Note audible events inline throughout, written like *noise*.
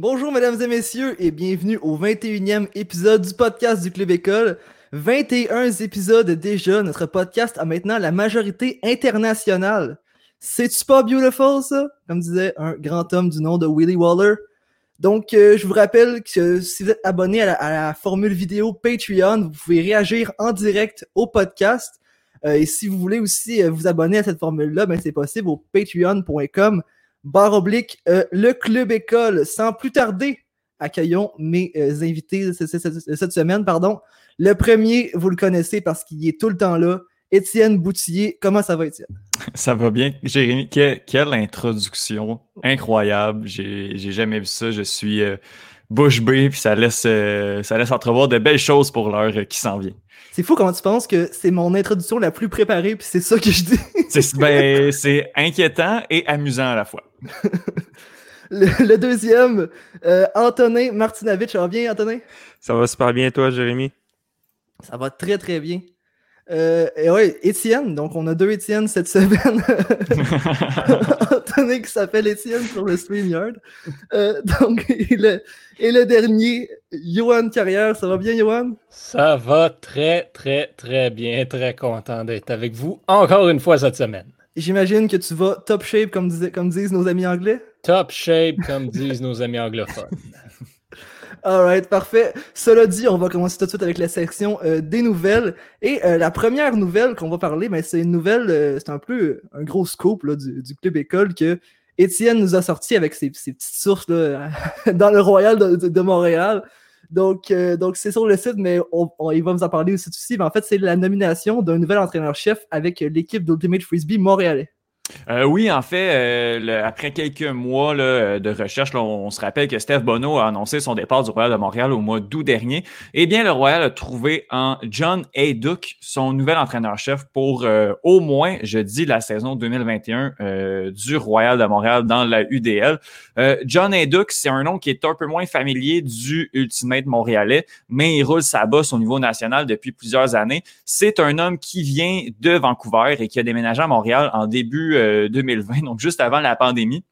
Bonjour mesdames et messieurs et bienvenue au 21e épisode du podcast du Club École. 21 épisodes déjà, notre podcast a maintenant la majorité internationale. C'est-tu pas beautiful ça? Comme disait un grand homme du nom de Willie Waller. Donc, euh, je vous rappelle que si vous êtes abonné à la, à la formule vidéo Patreon, vous pouvez réagir en direct au podcast. Euh, et si vous voulez aussi euh, vous abonner à cette formule-là, ben c'est possible au patreon.com barre oblique euh, le club école. Sans plus tarder, accueillons mes euh, invités cette semaine. Pardon. Le premier, vous le connaissez parce qu'il est tout le temps là. Étienne Boutillier. Comment ça va, Étienne? Ça va bien. Jérémy, que- quelle introduction incroyable. J'ai jamais vu ça. Je suis euh, bouche bée, puis ça laisse, euh, ça laisse entrevoir de belles choses pour l'heure qui s'en vient. C'est fou comment tu penses que c'est mon introduction la plus préparée, puis c'est ça que je dis. C'est ben, c'est inquiétant et amusant à la fois. *laughs* Le, le deuxième, euh, Antonin Martinovitch. Ça va bien, Antonin? Ça va super bien, toi, Jérémy? Ça va très, très bien. Euh, et ouais, Étienne. Donc, on a deux Étienne cette *laughs* semaine. *laughs* Antonin qui s'appelle Étienne sur le StreamYard. Euh, donc, et le, et le dernier, Johan Carrière. Ça va bien, Johan? Ça va très, très, très bien. Très content d'être avec vous encore une fois cette semaine. J'imagine que tu vas top shape, comme, comme disent nos amis anglais. Top shape, comme disent nos amis anglophones. Alright, parfait. Cela dit, on va commencer tout de suite avec la section euh, des nouvelles. Et euh, la première nouvelle qu'on va parler, ben, c'est une nouvelle, euh, c'est un peu euh, un gros scoop là, du, du Club École que Étienne nous a sorti avec ses, ses petites sources là, *laughs* dans le Royal de, de- Montréal. Donc, euh, donc c'est sur le site, mais on, on- il va vous en parler aussi. aussi. Mais en fait, c'est la nomination d'un nouvel entraîneur-chef avec euh, l'équipe d'Ultimate Frisbee montréalais. Euh, oui, en fait, euh, après quelques mois euh, de recherche, on, se rappelle que Steph Bono a annoncé son départ du Royal de Montréal au mois d'août dernier. Eh bien, le Royal a trouvé en John Hayduck son nouvel entraîneur-chef pour au moins, je dis, la saison 2021 euh, du Royal de Montréal dans la UDL. John Hayduck, c'est un nom qui est un peu moins familier du Ultimate montréalais, mais il roule sa bosse au niveau national depuis plusieurs années. C'est un homme qui vient de Vancouver et qui a déménagé à Montréal en début euh, 2020, donc juste avant la pandémie.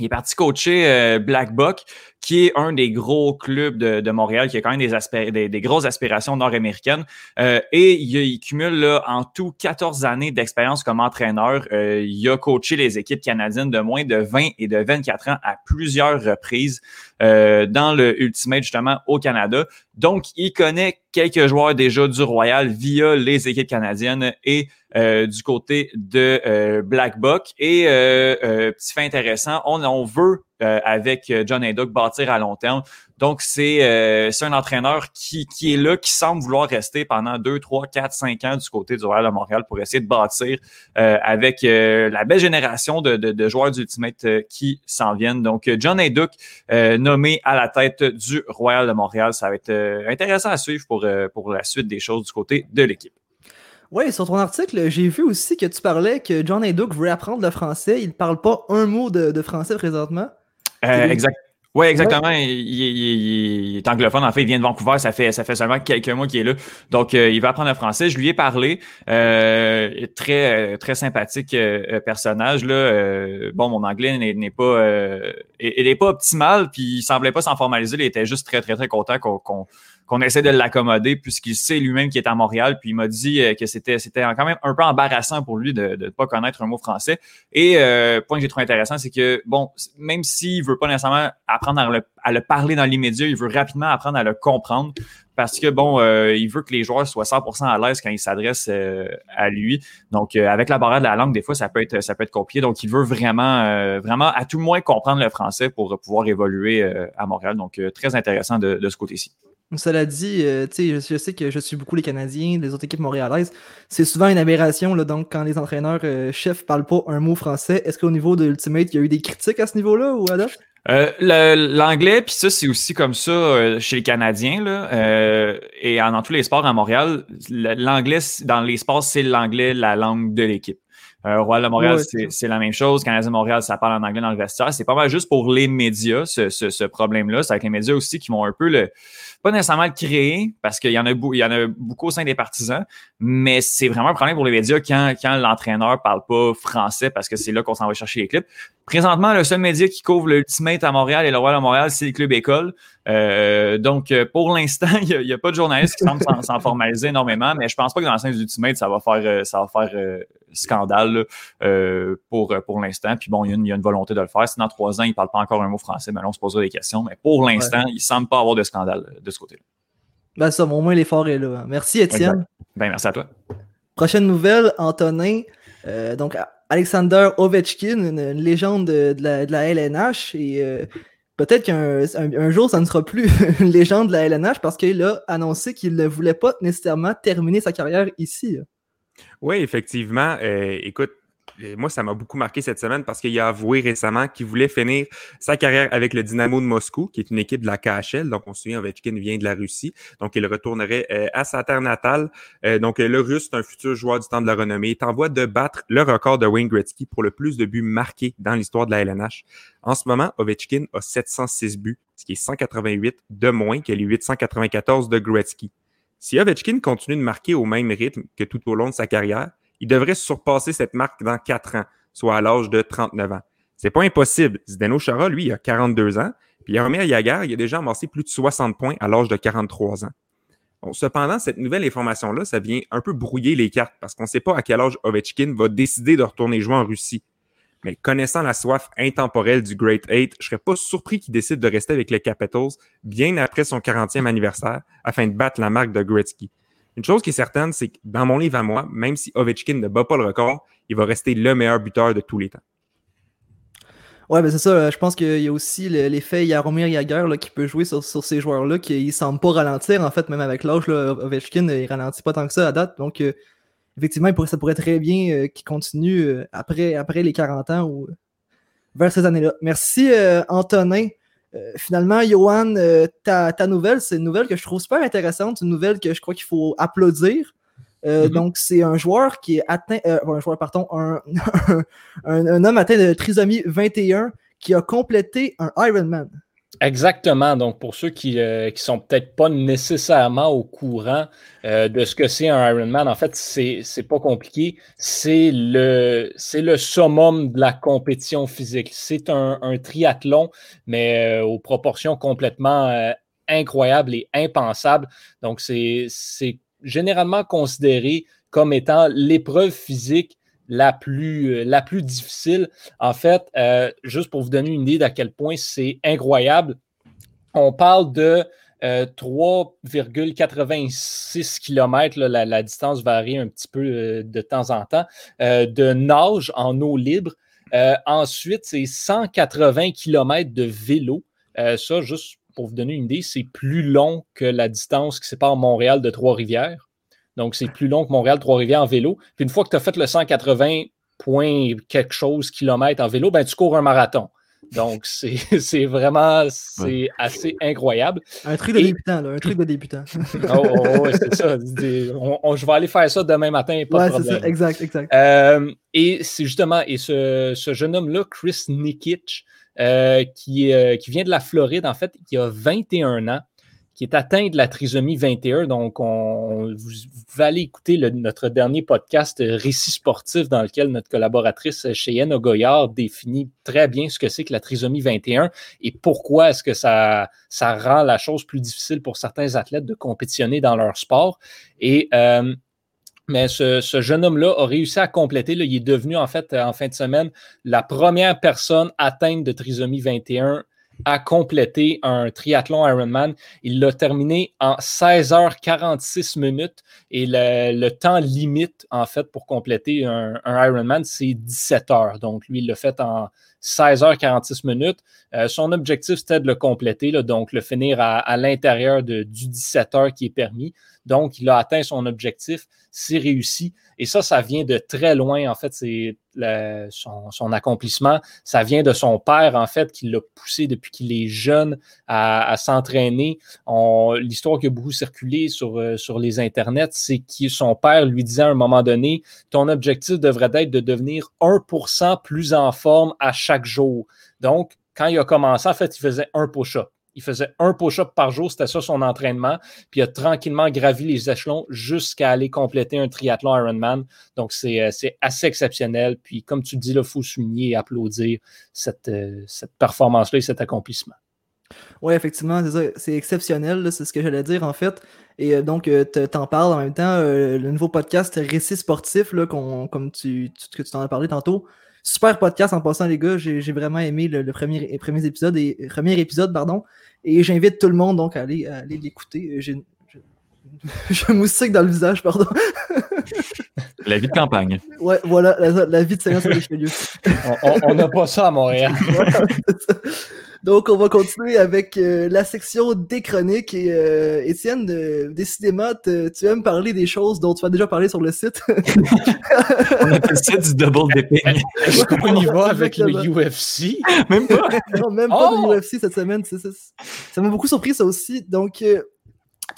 Il est parti coacher euh, Black Buck, qui est un des gros clubs de, Montréal, qui a quand même des, des, grosses aspirations nord-américaines. Euh, et il, cumule en tout 14 années d'expérience comme entraîneur. Euh, il a coaché les équipes canadiennes de moins de 20 et de 24 ans à plusieurs reprises euh, dans le Ultimate, justement, au Canada. Donc, il connaît quelques joueurs déjà du Royal via les équipes canadiennes et euh, du côté de euh, Black Buck. Et euh, euh, petit fait intéressant, on, on veut euh, avec John Haydock bâtir à long terme. Donc, c'est euh, un entraîneur qui, qui est là, qui semble vouloir rester pendant 2, 3, 4, 5 ans du côté du Royal de Montréal pour essayer de bâtir euh, avec euh, la belle génération de, de, de joueurs d'Ultimate euh, qui s'en viennent. Donc, euh, John Haydock, euh, nommé à la tête du Royal de Montréal, ça va être euh, intéressant à suivre pour, euh, pour la suite des choses du côté de l'équipe. Oui, sur ton article, j'ai vu aussi que tu parlais que John Haydock voulait apprendre le français. Il ne parle pas un mot de, de français présentement. Euh, Oui. exact. Oui, exactement. Il, il- il- il est anglophone. En fait, il vient de Vancouver. Ça fait, ça fait seulement quelques mois qu'il est là. Donc, euh, il va apprendre le français. Je lui ai parlé. Euh, très, euh, très sympathique euh, personnage. Là. Euh, bon, mon anglais n'est n'est pas, euh, il il est pas optimal. Puis, il semblait pas s'en formaliser. Il était juste très, très, très content qu'on qu'on qu'on essaie de l'accommoder puisqu'il sait lui-même qu'il est à Montréal. Puis, il m'a dit euh, que c'était quand même un peu embarrassant pour lui de ne pas connaître un mot français. Et euh, point que j'ai trouvé intéressant, c'est que, bon, même s'il veut pas nécessairement apprendre à le, parler dans l'immédiat, il veut rapidement apprendre à le comprendre parce que, bon, euh, il veut que les joueurs soient 100% à l'aise quand ils s'adressent euh, à lui. Donc, avec la barrière de la langue, des fois, ça peut être, ça peut être compliqué. Donc, il veut vraiment, vraiment, à tout le moins, comprendre le français pour pouvoir évoluer à Montréal. Donc, très intéressant de, de ce côté-ci. Cela dit, euh, tu sais, je, je sais que je suis beaucoup les Canadiens, les autres équipes montréalaises. C'est souvent une aberration, là, donc quand les entraîneurs euh, chefs parlent pas un mot français, est-ce qu'au niveau de Ultimate, il y a eu des critiques à ce niveau-là ou Adam? Euh, L'anglais, puis ça, c'est aussi comme ça euh, chez les Canadiens, là, euh, et en- dans tous les sports à Montréal, l'anglais, dans les sports, c'est l'anglais, la langue de l'équipe. Royal de Montréal, c'est- c'est la même chose. Canadien de Montréal, ça parle en anglais dans le vestiaire. C'est pas mal juste pour les médias, ce, ce, ce problème-là. C'est avec les médias aussi qui vont un peu le, pas nécessairement le créer, parce qu'il y en a, il y en a beaucoup au sein des partisans, mais c'est vraiment un problème pour les médias quand, quand l'entraîneur parle pas français, parce que c'est là qu'on s'en va chercher les clips. Présentement, le seul média qui couvre l'Ultimate à Montréal et le Royal à Montréal, c'est le Club École. Euh, donc, euh, pour l'instant, *laughs* il n'y a, pas de journalistes qui semblent s'en formaliser énormément, mais je pense pas que dans la scène d'Ultimate, ça va faire, euh, ça va faire scandale pour, pour l'instant. Puis bon, il y, a une, volonté de le faire. Si dans trois ans, il ne parle pas encore un mot français, mais là, on se posera des questions. Mais pour l'instant, il ne semble pas avoir de scandale de ce côté-là. Ben ça, au moins l'effort est là. Merci Étienne. Ben, merci à toi. Prochaine nouvelle, Antonin. donc, Alexander Ovechkin, une, légende de, la, LNH. Et euh, peut-être qu'un jour, ça ne sera plus *laughs* une légende de la LNH parce qu'il a annoncé qu'il ne voulait pas nécessairement terminer sa carrière ici. Oui, effectivement. Euh, écoute, moi, ça m'a beaucoup marqué cette semaine parce qu'il a avoué récemment qu'il voulait finir sa carrière avec le Dynamo de Moscou, qui est une équipe de la KHL. Donc, on se souvient, Ovechkin vient de la Russie. Donc, il retournerait euh, à sa terre natale. Euh, donc, le Russe, est un futur joueur du temps de la renommée. Il est en voie de battre le record de Wayne Gretzky pour le plus de buts marqués dans l'histoire de la LNH. En ce moment, Ovechkin a 706 buts, ce qui est 188 de moins que les 894 de Gretzky. Si Ovechkin continue de marquer au même rythme que tout au long de sa carrière, il devrait surpasser cette marque dans quatre ans, soit à l'âge de 39 ans. C'est pas impossible. Zdeno Chara, lui, a 42 ans, puis Yaromir Yagar, il a déjà amassé plus de 60 points à l'âge de 43 ans. cependant, cette nouvelle information-là, ça vient un peu brouiller les cartes parce qu'on ne sait pas à quel âge Ovechkin va décider de retourner jouer en Russie. Mais connaissant la soif intemporelle du Great Eight, je serais pas surpris qu'il décide de rester avec les Capitals bien après son 40e anniversaire afin de battre la marque de Gretzky. Une chose qui est certaine, c'est que dans mon livre à moi, même si Ovechkin ne bat pas le record, il va rester le meilleur buteur de tous les temps. Ouais, ben c'est ça. Je pense qu'il y a aussi l'effet Yaromir Yager qui peut jouer sur, ces joueurs-là, qui ne semble pas ralentir. En fait, même avec l'âge, Ovechkin, il ralentit pas tant que ça à date. Donc, euh, effectivement, ça pourrait très bien euh, qu'il continue euh, après, après les 40 ans ou vers ces années-là. Merci, Antonin. Euh, finalement, Johan, euh, ta, nouvelle, c'est une nouvelle que je trouve super intéressante, une nouvelle que je crois qu'il faut applaudir. Euh, mm-hmm. Donc, c'est un joueur qui est atteint, un joueur, pardon, *laughs* un, un, homme atteint de trisomie 21 qui a complété un Ironman. Exactement. Donc, pour ceux qui ne euh, sont peut-être pas nécessairement au courant euh, de ce que c'est un Ironman, en fait, c'est pas compliqué. C'est le, le summum de la compétition physique. C'est un, triathlon, mais euh, aux proportions complètement incroyables et impensables. Donc, c'est généralement considéré comme étant l'épreuve physique la plus, euh, la plus difficile. En fait, euh, juste pour vous donner une idée d'à quel point c'est incroyable, on parle de 3,86 euh, km, la, distance varie un petit peu de temps en temps, de nage en eau libre. ensuite, c'est 180 km de vélo. ça, juste pour vous donner une idée, c'est plus long que la distance qui sépare Montréal de Trois-Rivières. Donc, c'est plus long que Montréal-Trois-Rivières en vélo. Puis une fois que tu as fait le 180 points quelque chose kilomètres en vélo, ben, tu cours un marathon. Donc, *laughs* c'est vraiment c'est assez incroyable. Un truc de débutant, là, un truc de débutant. *laughs* oh, oh, oh c'est ça. je vais aller faire ça demain matin, pas de problème. Ça, exact, exact. Euh, et c'est justement, et ce, ce jeune homme-là, Chris Nikic, euh, qui, euh, qui vient de la Floride, en fait, qui a 21 ans, qui est atteint de la trisomie 21. Donc, on, vous, pouvez aller écouter notre dernier podcast euh, Récit sportif dans lequel notre collaboratrice euh, Cheyenne Goyard définit très bien ce que c'est que la trisomie 21 et pourquoi est-ce que ça, ça rend la chose plus difficile pour certains athlètes de compétitionner dans leur sport. Et euh, mais ce, jeune homme-là a réussi à compléter. Là, il est devenu, en fait, en fin de semaine, la première personne atteinte de trisomie 21 a complété un triathlon Ironman. Il l'a terminé en 16h46 minutes et le, temps limite, en fait, pour compléter un, Ironman, c'est 17 heures. Donc, lui, il l'a fait en 16h46 minutes. Euh, son objectif, c'était de le compléter, donc le finir à, l'intérieur du 17 heures qui est permis. Donc, il a atteint son objectif, c'est réussi. Et ça, ça vient de très loin, en fait, c'est son, accomplissement. Ça vient de son père, en fait, qui l'a poussé depuis qu'il est jeune à, s'entraîner. L'histoire qui a beaucoup circulé sur, euh, sur les internets, c'est que son père lui disait à un moment donné, ton objectif devrait être de devenir 1% plus en forme à chaque jour. Donc, quand il a commencé, en fait, il faisait un push-up il faisait un push-up par jour, c'était ça son entraînement. Puis il a tranquillement gravi les échelons jusqu'à aller compléter un triathlon Ironman. Donc c'est assez exceptionnel. Puis comme tu dis, il faut souligner et applaudir cette, cette performance-là et cet accomplissement. Oui, effectivement, c'est exceptionnel, c'est ce que j'allais dire en fait. Et euh, donc, euh, tu en parles en même temps, euh, le nouveau podcast Récit sportif, là, comme tu, que tu t'en as parlé tantôt. Super podcast en passant, les gars. J'ai vraiment aimé le, premier, premier, épisode et premier épisode, pardon. Et j'invite tout le monde donc à aller, aller l'écouter. J'ai je *laughs* moustique dans le visage, pardon. *laughs* la vie de campagne. Ouais, voilà, la, vie de Seigneur sur les On n'a pas ça à Montréal. *laughs* Donc, on va continuer avec euh, la section des chroniques. Et euh, Étienne, euh, décidément, tu aimes parler des choses dont tu as déjà parlé sur le site. *laughs* on appelle ça du double dipping. Est-ce qu'on y va avec le UFC? Même pas. non, même pas de oh! UFC cette semaine. Ça m'a beaucoup surpris, ça aussi. Donc, tu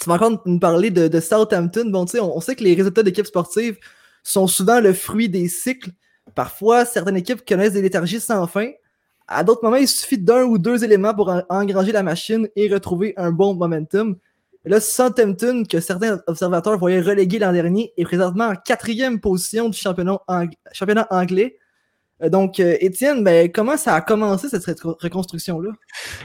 vas encore nous parler de, Southampton. Bon, tu sais, on, on, sait que les résultats d'équipes sportives sont souvent le fruit des cycles. Parfois, certaines équipes connaissent des léthargies sans fin. À d'autres moments, il suffit d'un ou deux éléments pour engranger la machine et retrouver un bon momentum. Là, Southampton, que certains observateurs voyaient reléguer l'an dernier, est présentement en quatrième position du championnat, anglais. Euh, donc, euh, Étienne, ben, comment ça a commencé cette reconstruction-là?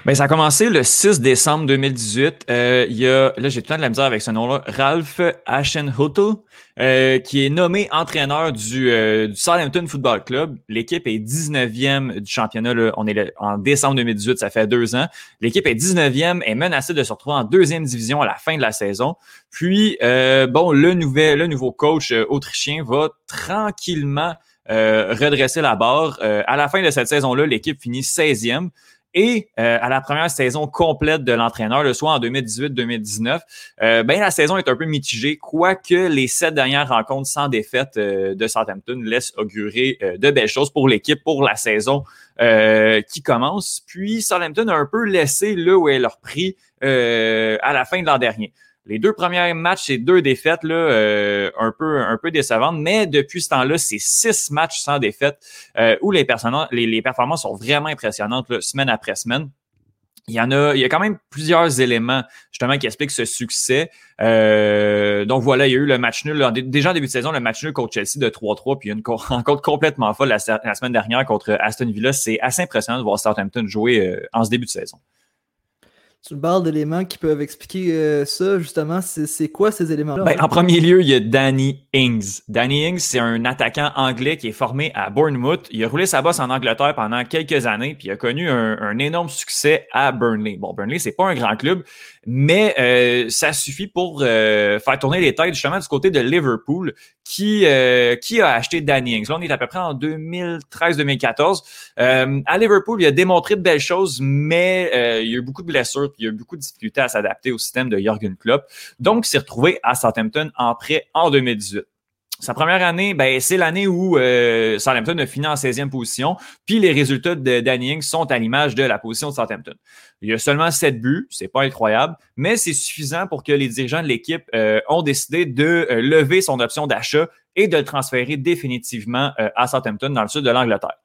Ben, ça a commencé le 6 décembre 2018. Euh, il y a, là, j'ai tout le temps de la misère avec ce nom-là, Ralph Ashenhutel, euh, qui est nommé entraîneur du, euh, Southampton Football Club. L'équipe est 19e du championnat. On est en décembre 2018, ça fait deux ans. L'équipe est 19e, est menacée de se retrouver en deuxième division à la fin de la saison. Puis, bon, le, nouvel, le nouveau coach autrichien va tranquillement redresser la barre. à la fin de cette saison-là, l'équipe finit 16e. Et euh, à la première saison complète de l'entraîneur, le soit en 2018-2019, euh, ben la saison est un peu mitigée, quoique les sept dernières rencontres sans défaite euh, de Southampton laissent augurer de belles choses pour l'équipe pour la saison qui commence. Puis Southampton a un peu laissé là où elle leur pris à la fin de l'an dernier. Les deux premiers matchs, c'est deux défaites là, euh, un peu un peu décevantes, mais depuis ce temps-là, c'est six matchs sans défaite euh, où les, les, les, performances sont vraiment impressionnantes semaine après semaine. Il y en a, il y a quand même plusieurs éléments justement qui expliquent ce succès. Euh, donc voilà, il y a eu le match nul. déjà en début de saison, le match nul contre Chelsea de 3-3, puis il y a une *laughs* rencontre complètement folle la, semaine dernière contre Aston Villa. C'est assez impressionnant de voir Southampton jouer en ce début de saison. Tu parles d'éléments qui peuvent expliquer euh, ça, justement. C'est quoi ces éléments-là? Ben, en premier lieu, il y a Danny Ings. Danny Ings, c'est un attaquant anglais qui est formé à Bournemouth. Il a roulé sa bosse en Angleterre pendant quelques années, puis il a connu un, un énorme succès à Burnley. Bon, Burnley, c'est pas un grand club, mais euh, ça suffit pour euh, faire tourner les têtes justement du côté de Liverpool, qui, qui a acheté Danny Ings. Là, on est à peu près en 2013-2014. à Liverpool, il a démontré de belles choses, mais il y a eu beaucoup de blessures il y a eu beaucoup de difficultés à s'adapter au système de Jürgen Klopp. Donc, il s'est retrouvé à Southampton en prêt en 2018. Sa première année, ben, c'est l'année où euh, Southampton a fini en 16e position, puis les résultats de Danny Ings sont à l'image de la position de Southampton. Il y a seulement 7 buts, c'est pas incroyable, mais c'est suffisant pour que les dirigeants de l'équipe euh, ont décidé de euh, lever son option d'achat et de le transférer définitivement euh, à Southampton dans le sud de l'Angleterre.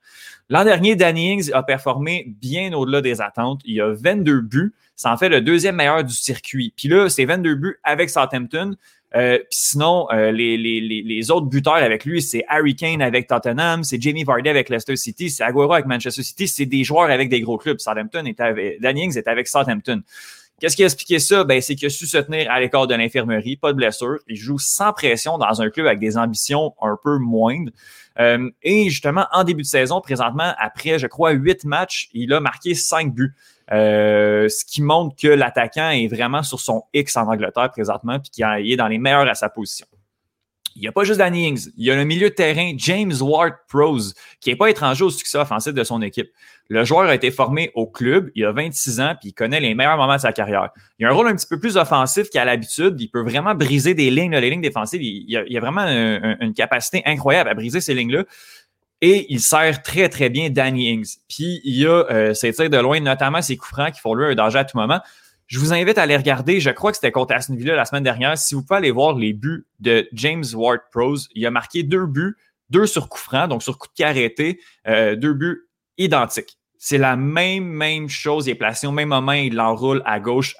L'an dernier, Danny Ings a performé bien au-delà des attentes. Il a 22 buts. Ça en fait le deuxième meilleur du circuit. Puis là, c'est 22 buts avec Southampton. Euh, sinon, euh, les, autres buteurs avec lui, c'est Harry Kane avec Tottenham, c'est Jamie Vardy avec Leicester City, c'est Aguero avec Manchester City. C'est des joueurs avec des gros clubs. Southampton est avec, Danny Ings est avec Southampton. Qu'est-ce qui a expliqué ça? Ben, c'est qu'il a su se tenir à l'écart de l'infirmerie, pas de blessure. Il joue sans pression dans un club avec des ambitions un peu moindres. Euh, et justement, en début de saison, présentement, après, je crois, huit matchs, il a marqué cinq buts. Euh, ce qui montre que l'attaquant est vraiment sur son X en Angleterre présentement, puis qu'il est dans les meilleurs à sa position. Il n'y a pas juste Danny Ings. Il y a le milieu de terrain James Ward Prose, qui n'est pas étranger au succès offensif de son équipe. Le joueur a été formé au club, il a 26 ans, puis il connaît les meilleurs moments de sa carrière. Il a un rôle un petit peu plus offensif qu'à l'habitude. Il peut vraiment briser des lignes, les lignes défensives. Il, a, a, vraiment une capacité incroyable à briser ces lignes-là. Et il sert très, très bien Danny Ings. Puis il y a euh, ses tirs de loin, notamment ses coups francs qui font lui un danger à tout moment. Je vous invite à les regarder. Je crois que c'était contre Aston Villa la semaine dernière. Si vous pouvez aller voir les buts de James Ward Prose, il a marqué deux buts, deux sur coup franc, donc sur coup de pied arrêté, euh, deux buts identiques. c'est la même, même chose. Il est placé au même moment, il l'enroule à gauche,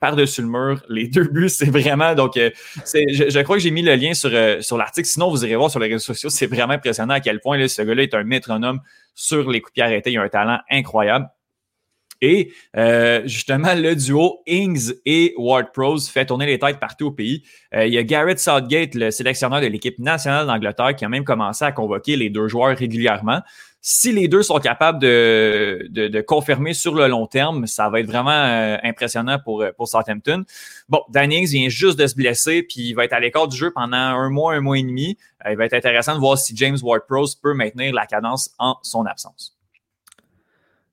par-dessus le mur. Les deux *laughs* buts, c'est vraiment. Donc, euh, je, je, crois que j'ai mis le lien sur, euh, sur l'article. Sinon, vous irez voir sur les réseaux sociaux. C'est vraiment impressionnant à quel point là, ce gars-là est un métronome sur les coups de pied arrêtés. Il a un talent incroyable. Et euh, justement, le duo Ings et Ward Pros fait tourner les têtes partout au pays. Euh, il y a Garrett Southgate, le sélectionneur de l'équipe nationale d'Angleterre, qui a même commencé à convoquer les deux joueurs régulièrement. Si les deux sont capables de, de, confirmer sur le long terme, ça va être vraiment euh, impressionnant pour, pour Southampton. Bon, Dan Ings vient juste de se blesser, puis il va être à l'écart du jeu pendant un mois, un mois et demi. il va être intéressant de voir si James Ward Pros peut maintenir la cadence en son absence.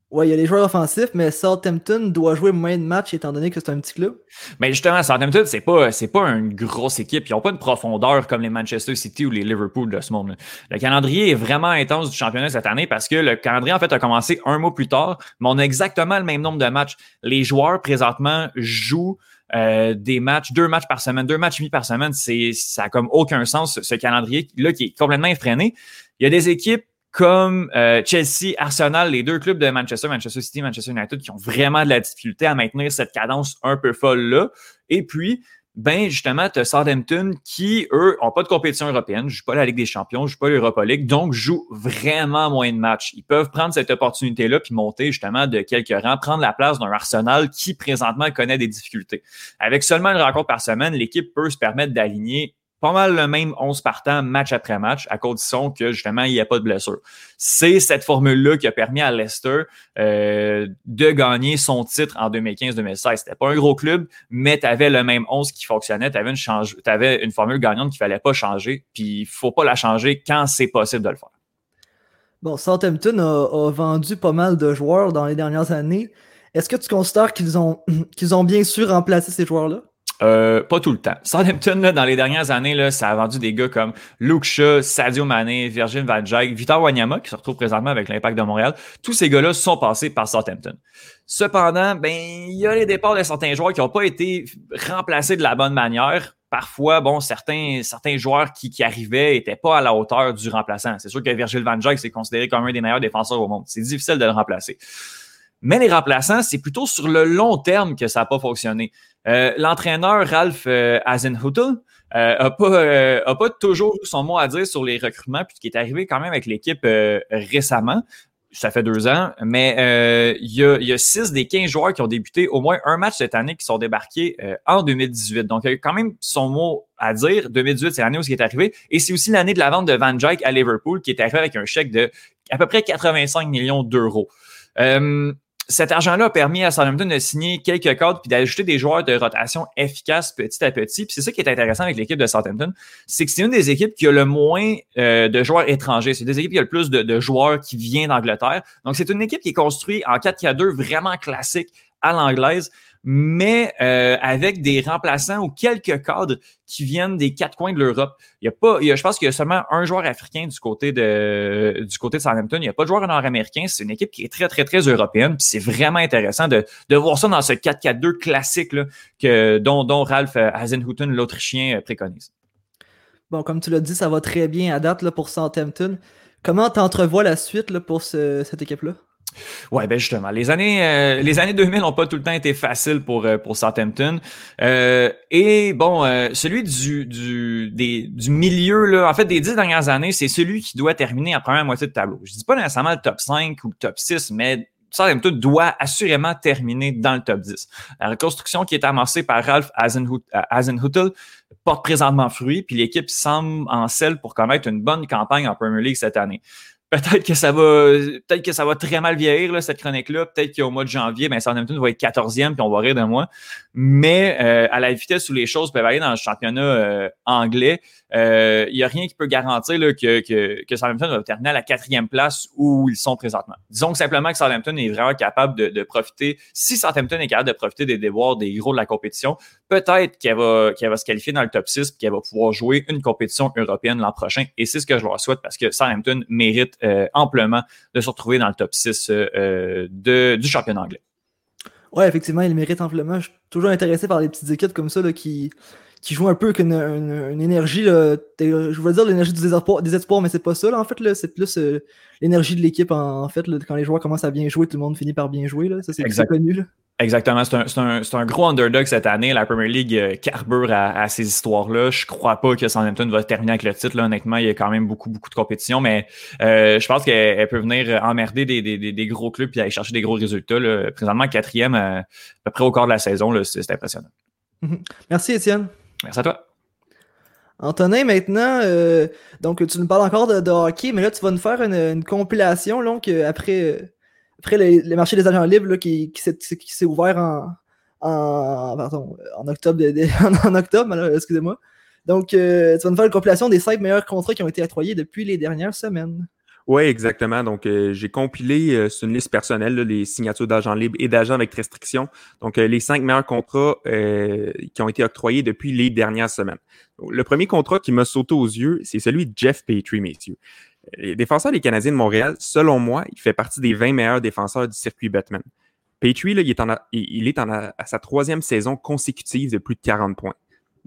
Ouais, il y a les joueurs offensifs, mais Southampton doit jouer moins de matchs étant donné que c'est un petit club. Mais justement, Southampton, c'est pas, c'est pas une grosse équipe. Ils n'ont pas de profondeur comme les Manchester City ou les Liverpool de ce monde. Le calendrier est vraiment intense du championnat cette année parce que le calendrier, en fait, a commencé un mois plus tard, mais on a exactement le même nombre de matchs. Les joueurs, présentement, jouent euh, des matchs, deux matchs par semaine, deux matchs et demi par semaine. C'est, ça n'a comme aucun sens, ce calendrier-là qui est complètement effréné. Il y a des équipes comme euh, Chelsea, Arsenal, les deux clubs de Manchester, Manchester City, Manchester United, qui ont vraiment de la difficulté à maintenir cette cadence un peu folle-là. Et puis, ben justement, tu as Southampton qui, eux, n'ont pas de compétition européenne, ne jouent pas la Ligue des Champions, ne jouent pas l'Europa League, donc jouent vraiment moins de matchs. Ils peuvent prendre cette opportunité-là puis monter justement de quelques rangs, prendre la place d'un Arsenal qui présentement connaît des difficultés. Avec seulement une rencontre par semaine, l'équipe peut se permettre d'aligner pas mal le même 11 partants match après match, à condition que justement il n'y ait pas de blessure. C'est cette formule-là qui a permis à Leicester euh, de gagner son titre en 2015-2016. C'était pas un gros club, mais tu avais le même 11 qui fonctionnait, tu avais, une formule gagnante qu'il fallait pas changer, puis il faut pas la changer quand c'est possible de le faire. Bon, Southampton a, a, vendu pas mal de joueurs dans les dernières années. Est-ce que tu considères qu'ils ont, *clears throat* qu'ils ont bien su remplacer ces joueurs-là? Euh, pas tout le temps. Southampton, là, dans les dernières années, là, ça a vendu des gars comme Luke Sadio Mané, Virgin van Dijk, Victor Wanyama, qui se retrouve présentement avec l'Impact de Montréal. Tous ces gars-là sont passés par Southampton. Cependant, ben, il y a les départs de certains joueurs qui n'ont pas été remplacés de la bonne manière. Parfois, bon, certains, certains joueurs qui, qui arrivaient n'étaient pas à la hauteur du remplaçant. C'est sûr que Virgil van Dijk, c'est considéré comme un des meilleurs défenseurs au monde. C'est difficile de le remplacer. Mais les remplaçants, c'est plutôt sur le long terme que ça n'a pas fonctionné. Euh, l'entraîneur Ralph euh, euh, n'a pas, euh, a pas toujours son mot à dire sur les recrutements, puisqu'il est arrivé quand même avec l'équipe récemment. Ça fait deux ans, mais il y, a, y six des 15 joueurs qui ont débuté au moins un match cette année qui sont débarqués en 2018. Donc, il a quand même son mot à dire. 2018, c'est l'année où il est arrivé. Et c'est aussi l'année de la vente de Van Dijk à Liverpool, qui est arrivé avec un chèque de à peu près 85 millions d'euros cet argent-là a permis à Southampton de signer quelques cadres puis d'ajouter des joueurs de rotation efficaces petit à petit. Puis c'est ça qui est intéressant avec l'équipe de Southampton, c'est que c'est une des équipes qui a le moins euh, de joueurs étrangers. C'est une des équipes qui a le plus de, joueurs qui viennent d'Angleterre. Donc c'est une équipe qui est construite en 4-4-2 vraiment classique à l'anglaise mais euh, avec des remplaçants ou quelques cadres qui viennent des quatre coins de l'Europe. Il y a pas, je pense qu'il y a seulement un joueur africain du côté de du côté de Southampton. Il n'y a pas de joueur nord-américain. C'est une équipe qui est très, très, très européenne. Puis c'est vraiment intéressant de, de voir ça dans ce 4-4-2 classique que, dont, dont Ralph Hasenhutten, l'Autrichien, préconise. Bon, comme tu l'as dit, ça va très bien à date là, pour Southampton. Comment tu entrevois la suite là, pour cette équipe-là? Ouais, ben justement, les années, euh, les années 2000 n'ont pas tout le temps été faciles pour, euh, pour Southampton. Euh, et bon, celui du, du, du milieu, là, en fait, des dix dernières années, c'est celui qui doit terminer en première moitié de tableau. Je dis pas nécessairement le top 5 ou le top 6, mais Southampton doit assurément terminer dans le top 10. La reconstruction qui est amorcée par Ralph Hasenhutl porte présentement fruit, puis l'équipe semble en selle pour connaître une bonne campagne en Premier League cette année. Peut-être que ça va peut-être que ça va très mal vieillir, là, cette chronique-là. Peut-être qu'au mois de janvier, ben, Southampton va être 14e, puis on va rire de moi. Mais euh, à la vitesse où les choses peuvent aller dans le championnat euh, anglais, il euh, n'y a rien qui peut garantir que, Southampton va terminer à la quatrième place où ils sont présentement. Disons simplement que Southampton est vraiment capable de, profiter. Si Southampton est capable de profiter des devoirs des gros de la compétition, peut-être qu'elle va, se qualifier dans le top 6 et qu'elle va pouvoir jouer une compétition européenne l'an prochain. Et c'est ce que je leur souhaite parce que Southampton mérite euh, amplement de se retrouver dans le top 6 euh, du championnat anglais. Ouais, effectivement, il mérite amplement. Je suis toujours intéressé par les petites équipes comme ça qui, qui joue un peu avec une, énergie, je veux dire l'énergie des espoirs, des espoirs mais c'est pas ça, en fait, c'est plus euh, l'énergie de l'équipe, en, fait, quand les joueurs commencent à bien jouer, tout le monde finit par bien jouer, là. ça c'est connu. Exactement, c'est un, gros underdog cette année. La Premier League euh, carbure à, ces histoires-là. Je crois pas que Southampton va terminer avec le titre. Honnêtement, il y a quand même beaucoup, beaucoup de compétition, mais euh, je pense qu'elle peut venir emmerder des, gros clubs et aller chercher des gros résultats. Là. Présentement, quatrième, à peu près au quart de la saison, c'est impressionnant. Merci, Étienne. Merci à toi. Antonin, maintenant, euh, donc tu nous parles encore de, hockey, mais là, tu vas nous faire une, compilation après, après le, marché des agents libres qui, s'est ouvert en, en, octobre, en, octobre *laughs* excusez-moi. Donc, euh, tu vas nous faire une compilation des cinq meilleurs contrats qui ont été octroyés depuis les dernières semaines. Oui, exactement. Donc, euh, j'ai compilé euh, sur une liste personnelle les signatures d'agents libres et d'agents avec restriction. Donc, euh, les cinq meilleurs contrats qui ont été octroyés depuis les dernières semaines. le premier contrat qui m'a sauté aux yeux, c'est celui de Jeff Petrie, messieurs. Les défenseurs des Canadiens de Montréal, selon moi, il fait partie des 20 meilleurs défenseurs du circuit Batman. Petrie, il est, en il est en à sa troisième saison consécutive de plus de 40 points.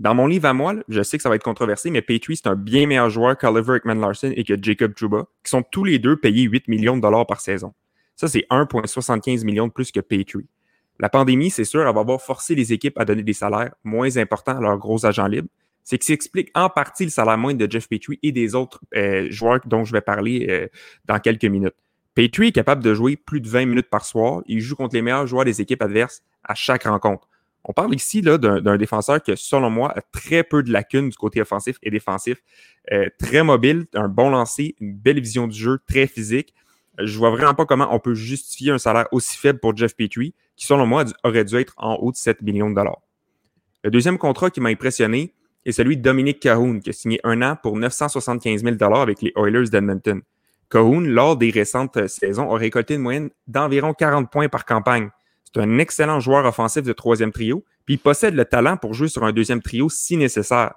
Dans mon livre à moi, je sais que ça va être controversé, mais Petrie, c'est un bien meilleur joueur qu'Oliver Ekman Larson et que Jacob Chuba, qui sont tous les deux payés 8 millions de dollars par saison. Ça, c'est 1,75 millions de plus que Petrie. La pandémie, c'est sûr, elle va avoir forcé les équipes à donner des salaires moins importants à leurs gros agents libres. C'est ce qui explique en partie le salaire moindre de Jeff Petrie et des autres euh, joueurs dont je vais parler euh, dans quelques minutes. Petrie est capable de jouer plus de 20 minutes par soir. Il joue contre les meilleurs joueurs des équipes adverses à chaque rencontre. On parle ici d'un défenseur qui, selon moi, a très peu de lacunes du côté offensif et défensif. Euh, très mobile, un bon lancer, une belle vision du jeu, très physique. Je vois vraiment pas comment on peut justifier un salaire aussi faible pour Jeff Petrie, qui, selon moi, aurait dû être en haut de 7 millions de dollars. Le deuxième contrat qui m'a impressionné est celui de Dominique Cahoon, qui a signé un an pour 975 000 dollars avec les Oilers d'Edmonton. Cahoon, lors des récentes saisons, a récolté une moyenne d'environ 40 points par campagne. C'est un excellent joueur offensif de troisième trio, puis il possède le talent pour jouer sur un deuxième trio si nécessaire.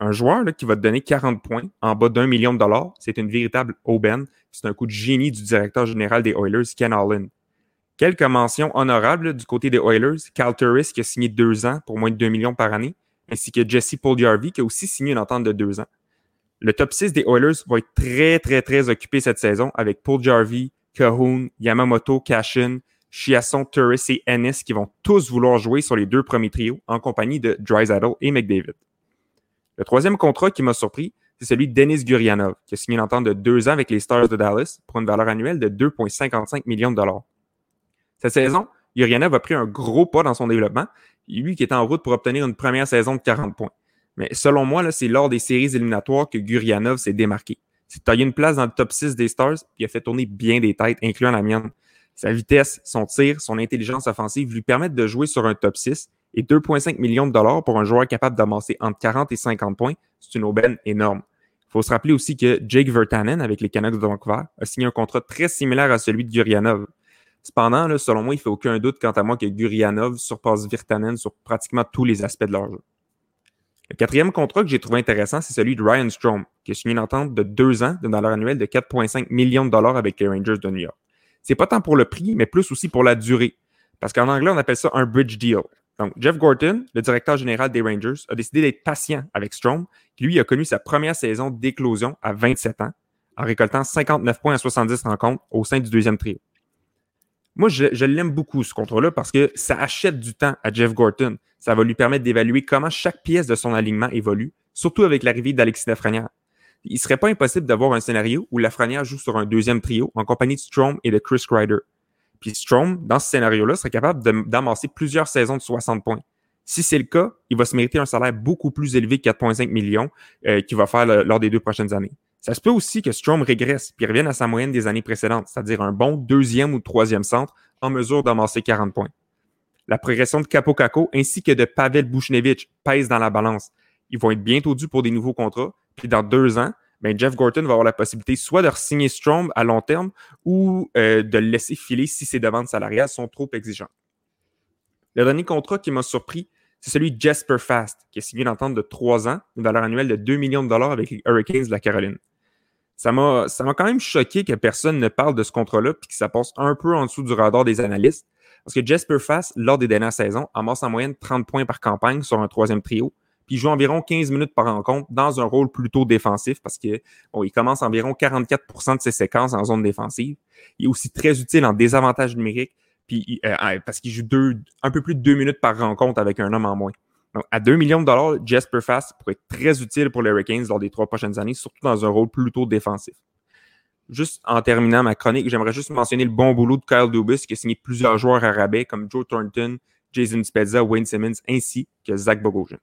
Un joueur qui va te donner 40 points en bas d'un million de dollars, c'est une véritable aubaine. C'est un coup de génie du directeur général des Oilers, Ken Allen. Quelques mentions honorables du côté des Oilers. Cal Turris qui a signé deux ans pour moins de 2 millions par année, ainsi que Jesse Puljuarvi qui a aussi signé une entente de deux ans. Le top 6 des Oilers va être très, très, très occupé cette saison avec Puljuarvi, Cahoon, Yamamoto, Cashin, Chiasson, Turris et Ennis qui vont tous vouloir jouer sur les deux premiers trios en compagnie de Drysaddle et McDavid. Le troisième contrat qui m'a surpris, c'est celui de Denis Gurianov, qui a signé une entente de deux ans avec les Stars de Dallas pour une valeur annuelle de 2,55 millions de dollars. Cette saison, Gurianov a pris un gros pas dans son développement, lui qui est en route pour obtenir une première saison de 40 points. Mais selon moi, c'est lors des séries éliminatoires que Gurianov s'est démarqué. C'est taillé une place dans le top 6 des Stars, puis a fait tourner bien des têtes, incluant la mienne. Sa vitesse, son tir, son intelligence offensive lui permettent de jouer sur un top 6 et 2,5 millions de dollars pour un joueur capable d'amasser entre 40 et 50 points, c'est une aubaine énorme. Il faut se rappeler aussi que Jake Vertanen, avec les Canucks de Vancouver, a signé un contrat très similaire à celui de Gurianov. Cependant, selon moi, il ne fait aucun doute quant à moi que Gurianov surpasse Virtanen sur pratiquement tous les aspects de leur jeu. Le quatrième contrat que j'ai trouvé intéressant, c'est celui de Ryan Strom, qui a signé une entente de deux ans de valeur annuelle de 4,5 millions de dollars avec les Rangers de New York c'est pas tant pour le prix, mais plus aussi pour la durée. Parce qu'en anglais, on appelle ça un bridge deal. Donc, Jeff Gorton, le directeur général des Rangers, a décidé d'être patient avec Strom, qui lui a connu sa première saison d'éclosion à 27 ans, en récoltant 59 points à 70 rencontres au sein du deuxième trio. Moi, je, l'aime beaucoup, ce contrat-là, parce que ça achète du temps à Jeff Gorton. Ça va lui permettre d'évaluer comment chaque pièce de son alignement évolue, surtout avec l'arrivée d'Alexis Lafrenière il serait pas impossible d'avoir un scénario où Lafrenière joue sur un deuxième trio en compagnie de Strom et de Chris Kreider. Puis Strom, dans ce scénario-là, serait capable d'amasser plusieurs saisons de 60 points. Si c'est le cas, il va se mériter un salaire beaucoup plus élevé que 4,5 millions euh, qu'il va faire lors des deux prochaines années. Ça se peut aussi que Strom régresse puis revienne à sa moyenne des années précédentes, c'est-à-dire un bon deuxième ou troisième centre en mesure d'amasser 40 points. La progression de Capo Caco ainsi que de Pavel Bushnevich pèse dans la balance. Ils vont être bientôt dus pour des nouveaux contrats, puis dans deux ans, ben Jeff Gorton va avoir la possibilité soit de signer Strom à long terme ou euh, de le laisser filer si ses demandes salariales sont trop exigeantes. Le dernier contrat qui m'a surpris, c'est celui de Jasper Fast, qui a signé une entente de trois ans, une valeur annuelle de 2 millions de dollars avec les Hurricanes de la Caroline. Ça m'a, ça m'a quand même choqué que personne ne parle de ce contrat-là puis que ça passe un peu en dessous du radar des analystes. Parce que Jasper Fast, lors des dernières saisons, amasse en moyenne 30 points par campagne sur un troisième trio, puis il joue environ 15 minutes par rencontre dans un rôle plutôt défensif parce que bon, il commence environ 44% de ses séquences en zone défensive. Il est aussi très utile en désavantage numérique, puis euh, parce qu'il joue deux, un peu plus de deux minutes par rencontre avec un homme en moins. Donc, à 2 millions de dollars, Jasper Fast pourrait être très utile pour les Hurricanes lors des trois prochaines années, surtout dans un rôle plutôt défensif. Juste en terminant ma chronique, j'aimerais juste mentionner le bon boulot de Kyle Dubus qui a signé plusieurs joueurs à rabais comme Joe Thornton, Jason Spezza, Wayne Simmons ainsi que Zach Bogosian.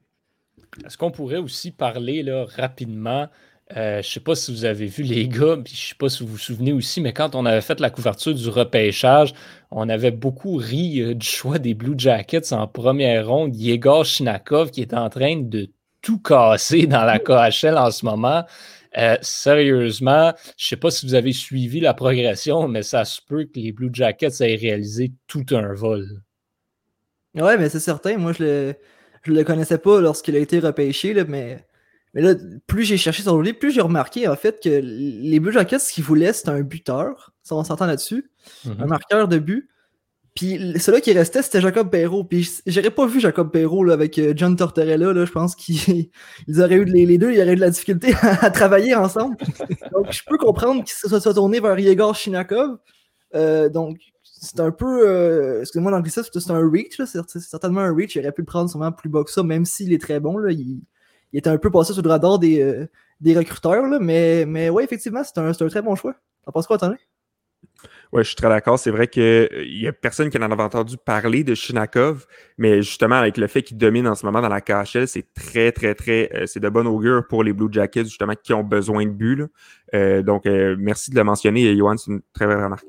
Est-ce qu'on pourrait aussi parler là, rapidement euh, je ne sais pas si vous avez vu les gars, puis je ne sais pas si vous vous souvenez aussi, mais quand on avait fait la couverture du repêchage, on avait beaucoup ri euh, du choix des Blue Jackets en première ronde. Yegor Shinakov qui est en train de tout casser dans la KHL en ce moment. Euh, sérieusement, je ne sais pas si vous avez suivi la progression, mais ça se peut que les Blue Jackets aient réalisé tout un vol. Ouais, mais c'est certain. Moi, je le, je le connaissais pas lorsqu'il a été repêché, là, mais, mais là, plus j'ai cherché sur le livre, plus j'ai remarqué en fait que les Blue Jackets, ce qu'ils voulaient, c'était un buteur. Ça, on s'entend là-dessus. Mhm. Un marqueur de but. Puis celui qui restait, c'était Jacob Perrault. Puis j'aurais pas vu Jacob Perrault là, avec euh, John Tortorella. Là, je pense qu'ils *laughs* auraient eu les, les deux, ils auraient eu de la difficulté *laughs* à, travailler ensemble. Donc je peux comprendre qu'ils se soient tournés vers Yegor Shinakov. Euh, donc c'est un peu. Euh, Excusez-moi l'anglicisme, c'est un reach. C'est certainement un reach. Il aurait pu le prendre sûrement plus bas que ça, même s'il est très bon. Il, il était un peu passé sous le radar des, euh, des recruteurs. Mais, mais ouais, effectivement, c'est un, très bon choix. T'en penses quoi, attendez? Oui, je suis très d'accord. C'est vrai qu'il n'y a personne qui en avait entendu parler de Shinakov, mais justement, avec le fait qu'il domine en ce moment dans la KHL, c'est très, très, très. Euh, c'est de bon augure pour les Blue Jackets, justement, qui ont besoin de buts. Euh, donc, euh, merci de le mentionner, Johan. C'est une très belle remarque.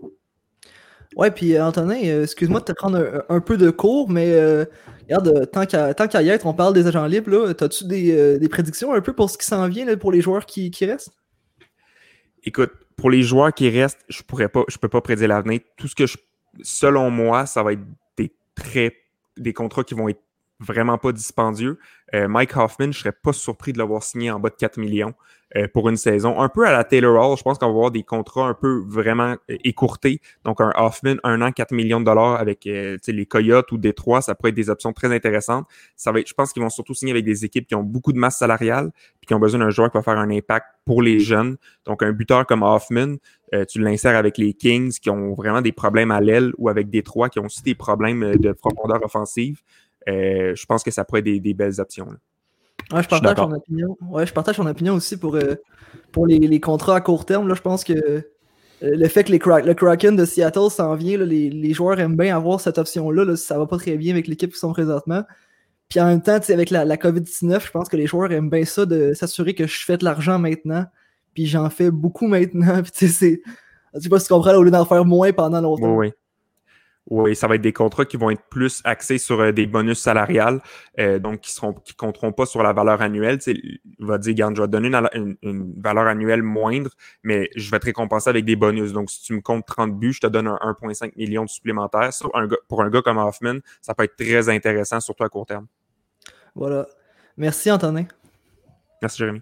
Ouais, puis Antonin, euh, excuse-moi de te prendre un, un, peu de cours, mais euh, regarde, tant qu'à qu y être, on parle des agents libres. As-tu des, euh, des, prédictions un peu pour ce qui s'en vient là, pour les joueurs qui, qui, restent? Écoute, pour les joueurs qui restent, je pourrais pas, je peux pas prédire l'avenir. Tout ce que je, selon moi, ça va être des très des contrats qui vont être vraiment pas dispendieux. Euh, Mike Hoffman, je serais pas surpris de l'avoir signé en bas de 4 millions euh, pour une saison. Un peu à la Taylor Hall, je pense qu'on va avoir des contrats un peu vraiment euh, écourtés. Donc un Hoffman, un an, 4 millions de dollars avec euh, les Coyotes ou Détroit, ça pourrait être des options très intéressantes. Ça va être, je pense qu'ils vont surtout signer avec des équipes qui ont beaucoup de masse salariale puis qui ont besoin d'un joueur qui va faire un impact pour les jeunes. Donc un buteur comme Hoffman, euh, tu l'insères avec les Kings qui ont vraiment des problèmes à l'aile ou avec Détroit qui ont aussi des problèmes de profondeur offensive. Euh, je pense que ça pourrait être des, des belles options. Là. Ouais, je partage ton opinion. Ouais, je partage opinion aussi pour, euh, pour les, les, contrats à court terme. Là, je pense que euh, le fait que les le Kraken de Seattle s'en vient, là, les, les, joueurs aiment bien avoir cette option-là. Là, ça va pas très bien avec l'équipe qui sont présentement. Puis en même temps, avec la, la COVID-19, je pense que les joueurs aiment bien ça de s'assurer que je fais de l'argent maintenant. Puis j'en fais beaucoup maintenant. *laughs* Puis tu sais, je sais pas si tu comprends, là, au lieu d'en faire moins pendant longtemps. Oui, oui. Oui, ça va être des contrats qui vont être plus axés sur euh, des bonus salariales, euh, donc qui seront qui compteront pas sur la valeur annuelle. Tu sais, il va dire, regarde, je vais te donner une, une, une, valeur annuelle moindre, mais je vais te récompenser avec des bonus. Donc, si tu me comptes 30 buts, je te donne un 1,5 million de supplémentaires. Sur un gars, pour un gars comme Hoffman, ça peut être très intéressant, surtout à court terme. Voilà. Merci, Antonin. Merci, Jérémy.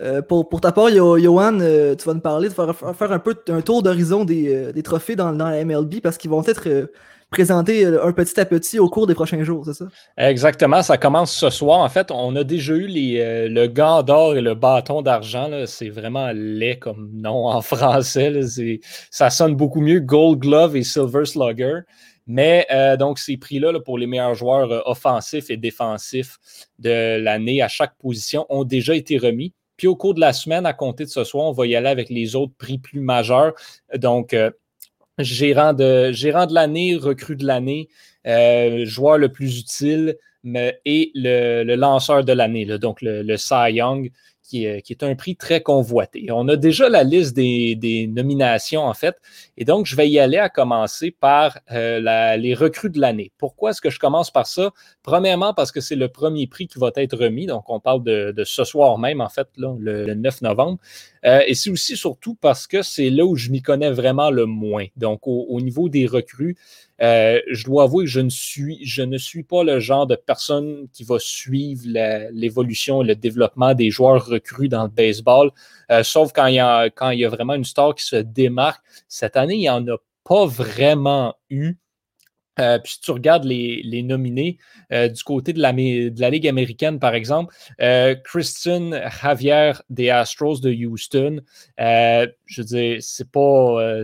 Euh, pour, pour, ta part, Johan, euh, tu vas nous parler de faire, faire un peu un tour d'horizon des, euh, des, trophées dans, la MLB parce qu'ils vont être présentés un petit à petit au cours des prochains jours, c'est ça? Exactement, ça commence ce soir. En fait, on a déjà eu les, le gant d'or et le bâton d'argent. C'est vraiment laid comme nom en *laughs* français. Ça sonne beaucoup mieux Gold Glove et Silver Slugger. Mais donc, ces prix-là là, pour les meilleurs joueurs offensifs et défensifs de l'année à chaque position ont déjà été remis. Puis au cours de la semaine, à compter de ce soir, on va y aller avec les autres prix plus majeurs. Donc, euh, gérant de, l'année, recrue de l'année, euh, joueur le plus utile et le, le lanceur de l'année, donc le, le Cy Young. Qui est, qui est, un prix très convoité. On a déjà la liste des, nominations, en fait, et donc je vais y aller à commencer par euh, les recrues de l'année. Pourquoi est-ce que je commence par ça? Premièrement, parce que c'est le premier prix qui va être remis, donc on parle de, ce soir même, en fait, le, le 9 novembre. Euh, et c'est aussi surtout parce que c'est là où je m'y connais vraiment le moins. Donc, au niveau des recrues, euh, je dois avouer que je ne, suis, je ne suis pas le genre de personne qui va suivre l'évolution et le développement des joueurs recrues dans le baseball, euh, sauf quand il, y a, quand il y a vraiment une star qui se démarque. Cette année, il n'y en a pas vraiment eu. Euh, puis si tu regardes les, nominés euh, du côté de la, Ligue américaine, par exemple, euh, Christian Javier des Astros de Houston, je veux dire, c'est pas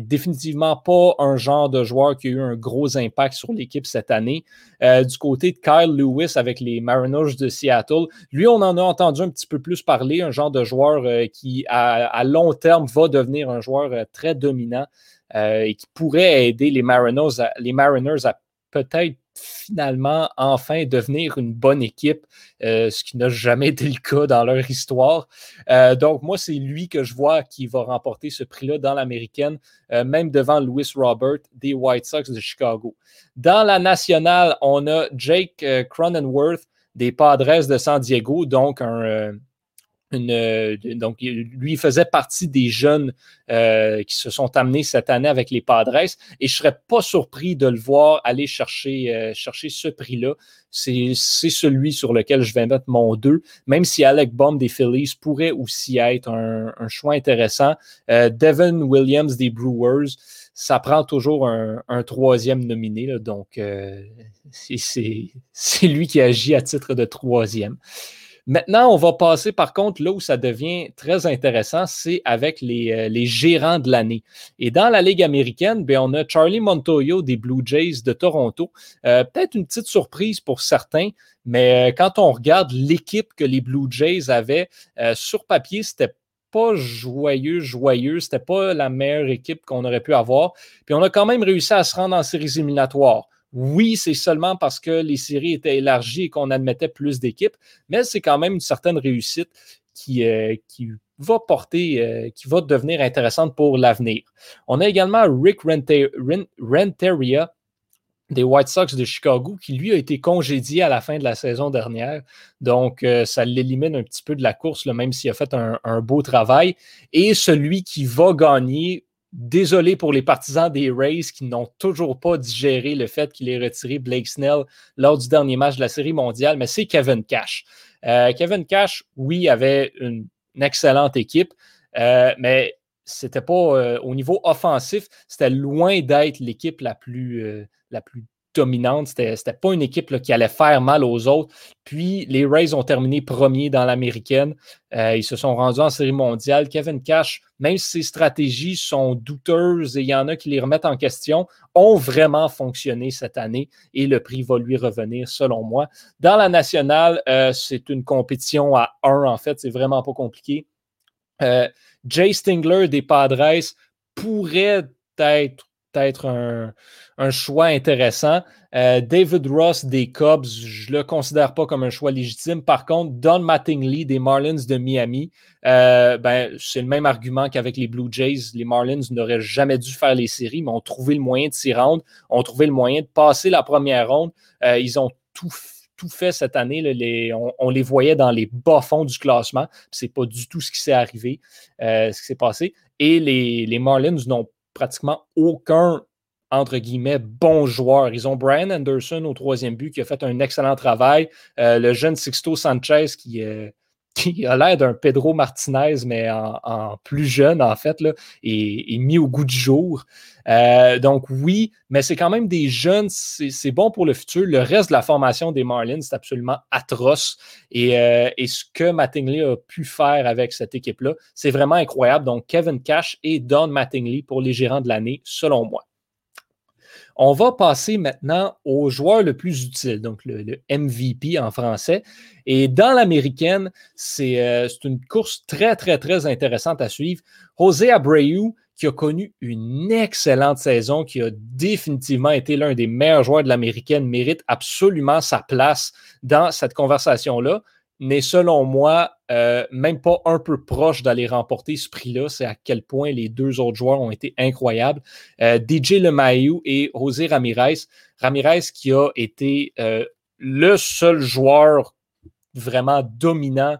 définitivement pas un genre de joueur qui a eu un gros impact sur l'équipe cette année. du côté de Kyle Lewis avec les Mariners de Seattle, lui, on en a entendu un petit peu plus parler, un genre de joueur qui, à, long terme, va devenir un joueur très dominant. Euh, et qui pourrait aider les Mariners à, les Mariners à peut-être finalement enfin devenir une bonne équipe, euh, ce qui n'a jamais *laughs* été le cas dans leur histoire. Euh, donc, moi, c'est lui que je vois qui va remporter ce prix-là dans l'américaine, même devant Louis Robert des White Sox de Chicago. Dans la nationale, on a Jake Cronenworth des Padres de San Diego, donc un euh, donc, lui faisait partie des jeunes euh, qui se sont amenés cette année avec les Padres et je ne serais pas surpris de le voir aller chercher, euh, chercher ce prix-là. C'est celui sur lequel je vais mettre mon 2, même si Alec Baum des Phillies pourrait aussi être un, choix intéressant. Devin Williams des Brewers, ça prend toujours un, troisième nominé, donc c'est lui qui agit à titre de troisième. Maintenant, on va passer par contre là où ça devient très intéressant, c'est avec les, euh, gérants de l'année. Et dans la Ligue américaine, bien, on a Charlie Montoyo des Blue Jays de Toronto. Euh, peut-être une petite surprise pour certains, mais euh, quand on regarde l'équipe que les Blue Jays avaient sur papier, c'était pas joyeux, joyeux. C'était pas la meilleure équipe qu'on aurait pu avoir. Puis on a quand même réussi à se rendre en séries éliminatoires. Oui, c'est seulement parce que les séries étaient élargies et qu'on admettait plus d'équipes, mais c'est quand même une certaine réussite qui, euh, va porter, euh, qui va devenir intéressante pour l'avenir. On a également Rick Renteria des White Sox de Chicago qui, lui, a été congédié à la fin de la saison dernière. Donc, euh, ça l'élimine un petit peu de la course, même s'il a fait un, beau travail. Et celui qui va gagner Désolé pour les partisans des Rays qui n'ont toujours pas digéré le fait qu'il ait retiré Blake Snell lors du dernier match de la Série mondiale, mais c'est Kevin Cash. Euh, Kevin Cash, oui, avait une, excellente équipe, euh, mais c'était pas euh, au niveau offensif, c'était loin d'être l'équipe la plus, la plus dominante. C'était, n'était pas une équipe qui allait faire mal aux autres. Puis les Rays ont terminé premier dans l'américaine. Euh, ils se sont rendus en série mondiale. Kevin Cash, même si ses stratégies sont douteuses et il y en a qui les remettent en question, ont vraiment fonctionné cette année et le prix va lui revenir selon moi. Dans la nationale, euh, c'est une compétition à 1 en fait. C'est vraiment pas compliqué. Euh, Jay Stingler des Padres pourrait être peut-être un, choix intéressant. Euh, David Ross des Cubs, je ne le considère pas comme un choix légitime. Par contre, Don Mattingly des Marlins de Miami, euh, ben, c'est le même argument qu'avec les Blue Jays. Les Marlins n'auraient jamais dû faire les séries, mais ont trouvé le moyen de s'y rendre, ont trouvé le moyen de passer la première ronde. Euh, ils ont tout fait cette année. on, les voyait dans les bas fonds du classement. Ce n'est pas du tout ce qui s'est arrivé, ce qui s'est passé. Et les Marlins n'ont pratiquement aucun entre guillemets, bon joueur. Ils ont Brian Anderson au troisième but qui a fait un excellent travail. Euh, le jeune Sixto Sanchez qui, euh, *laughs* qui a l'air d'un Pedro Martinez, mais en, plus jeune, en fait, là, mis au goût du jour. Euh, donc, oui, mais c'est quand même des jeunes, c'est bon pour le futur. Le reste de la formation des Marlins, c'est absolument atroce. Et, et, ce que Mattingly a pu faire avec cette équipe-là, c'est vraiment incroyable. Donc, Kevin Cash et Don Mattingly pour les gérants de l'année, selon moi. On va passer maintenant au joueur le plus utile, donc le, MVP en français. Et dans l'américaine, euh, c'est une course très, très, très intéressante à suivre. José Abreu, qui a connu une excellente saison, qui a définitivement été l'un des meilleurs joueurs de l'américaine, mérite absolument sa place dans cette conversation-là n'est selon moi euh, même pas un peu proche d'aller remporter ce prix-là. C'est à quel point les deux autres joueurs ont été incroyables. Euh, DJ Lemayou et José Ramirez. Ramirez qui a été euh, le seul joueur vraiment dominant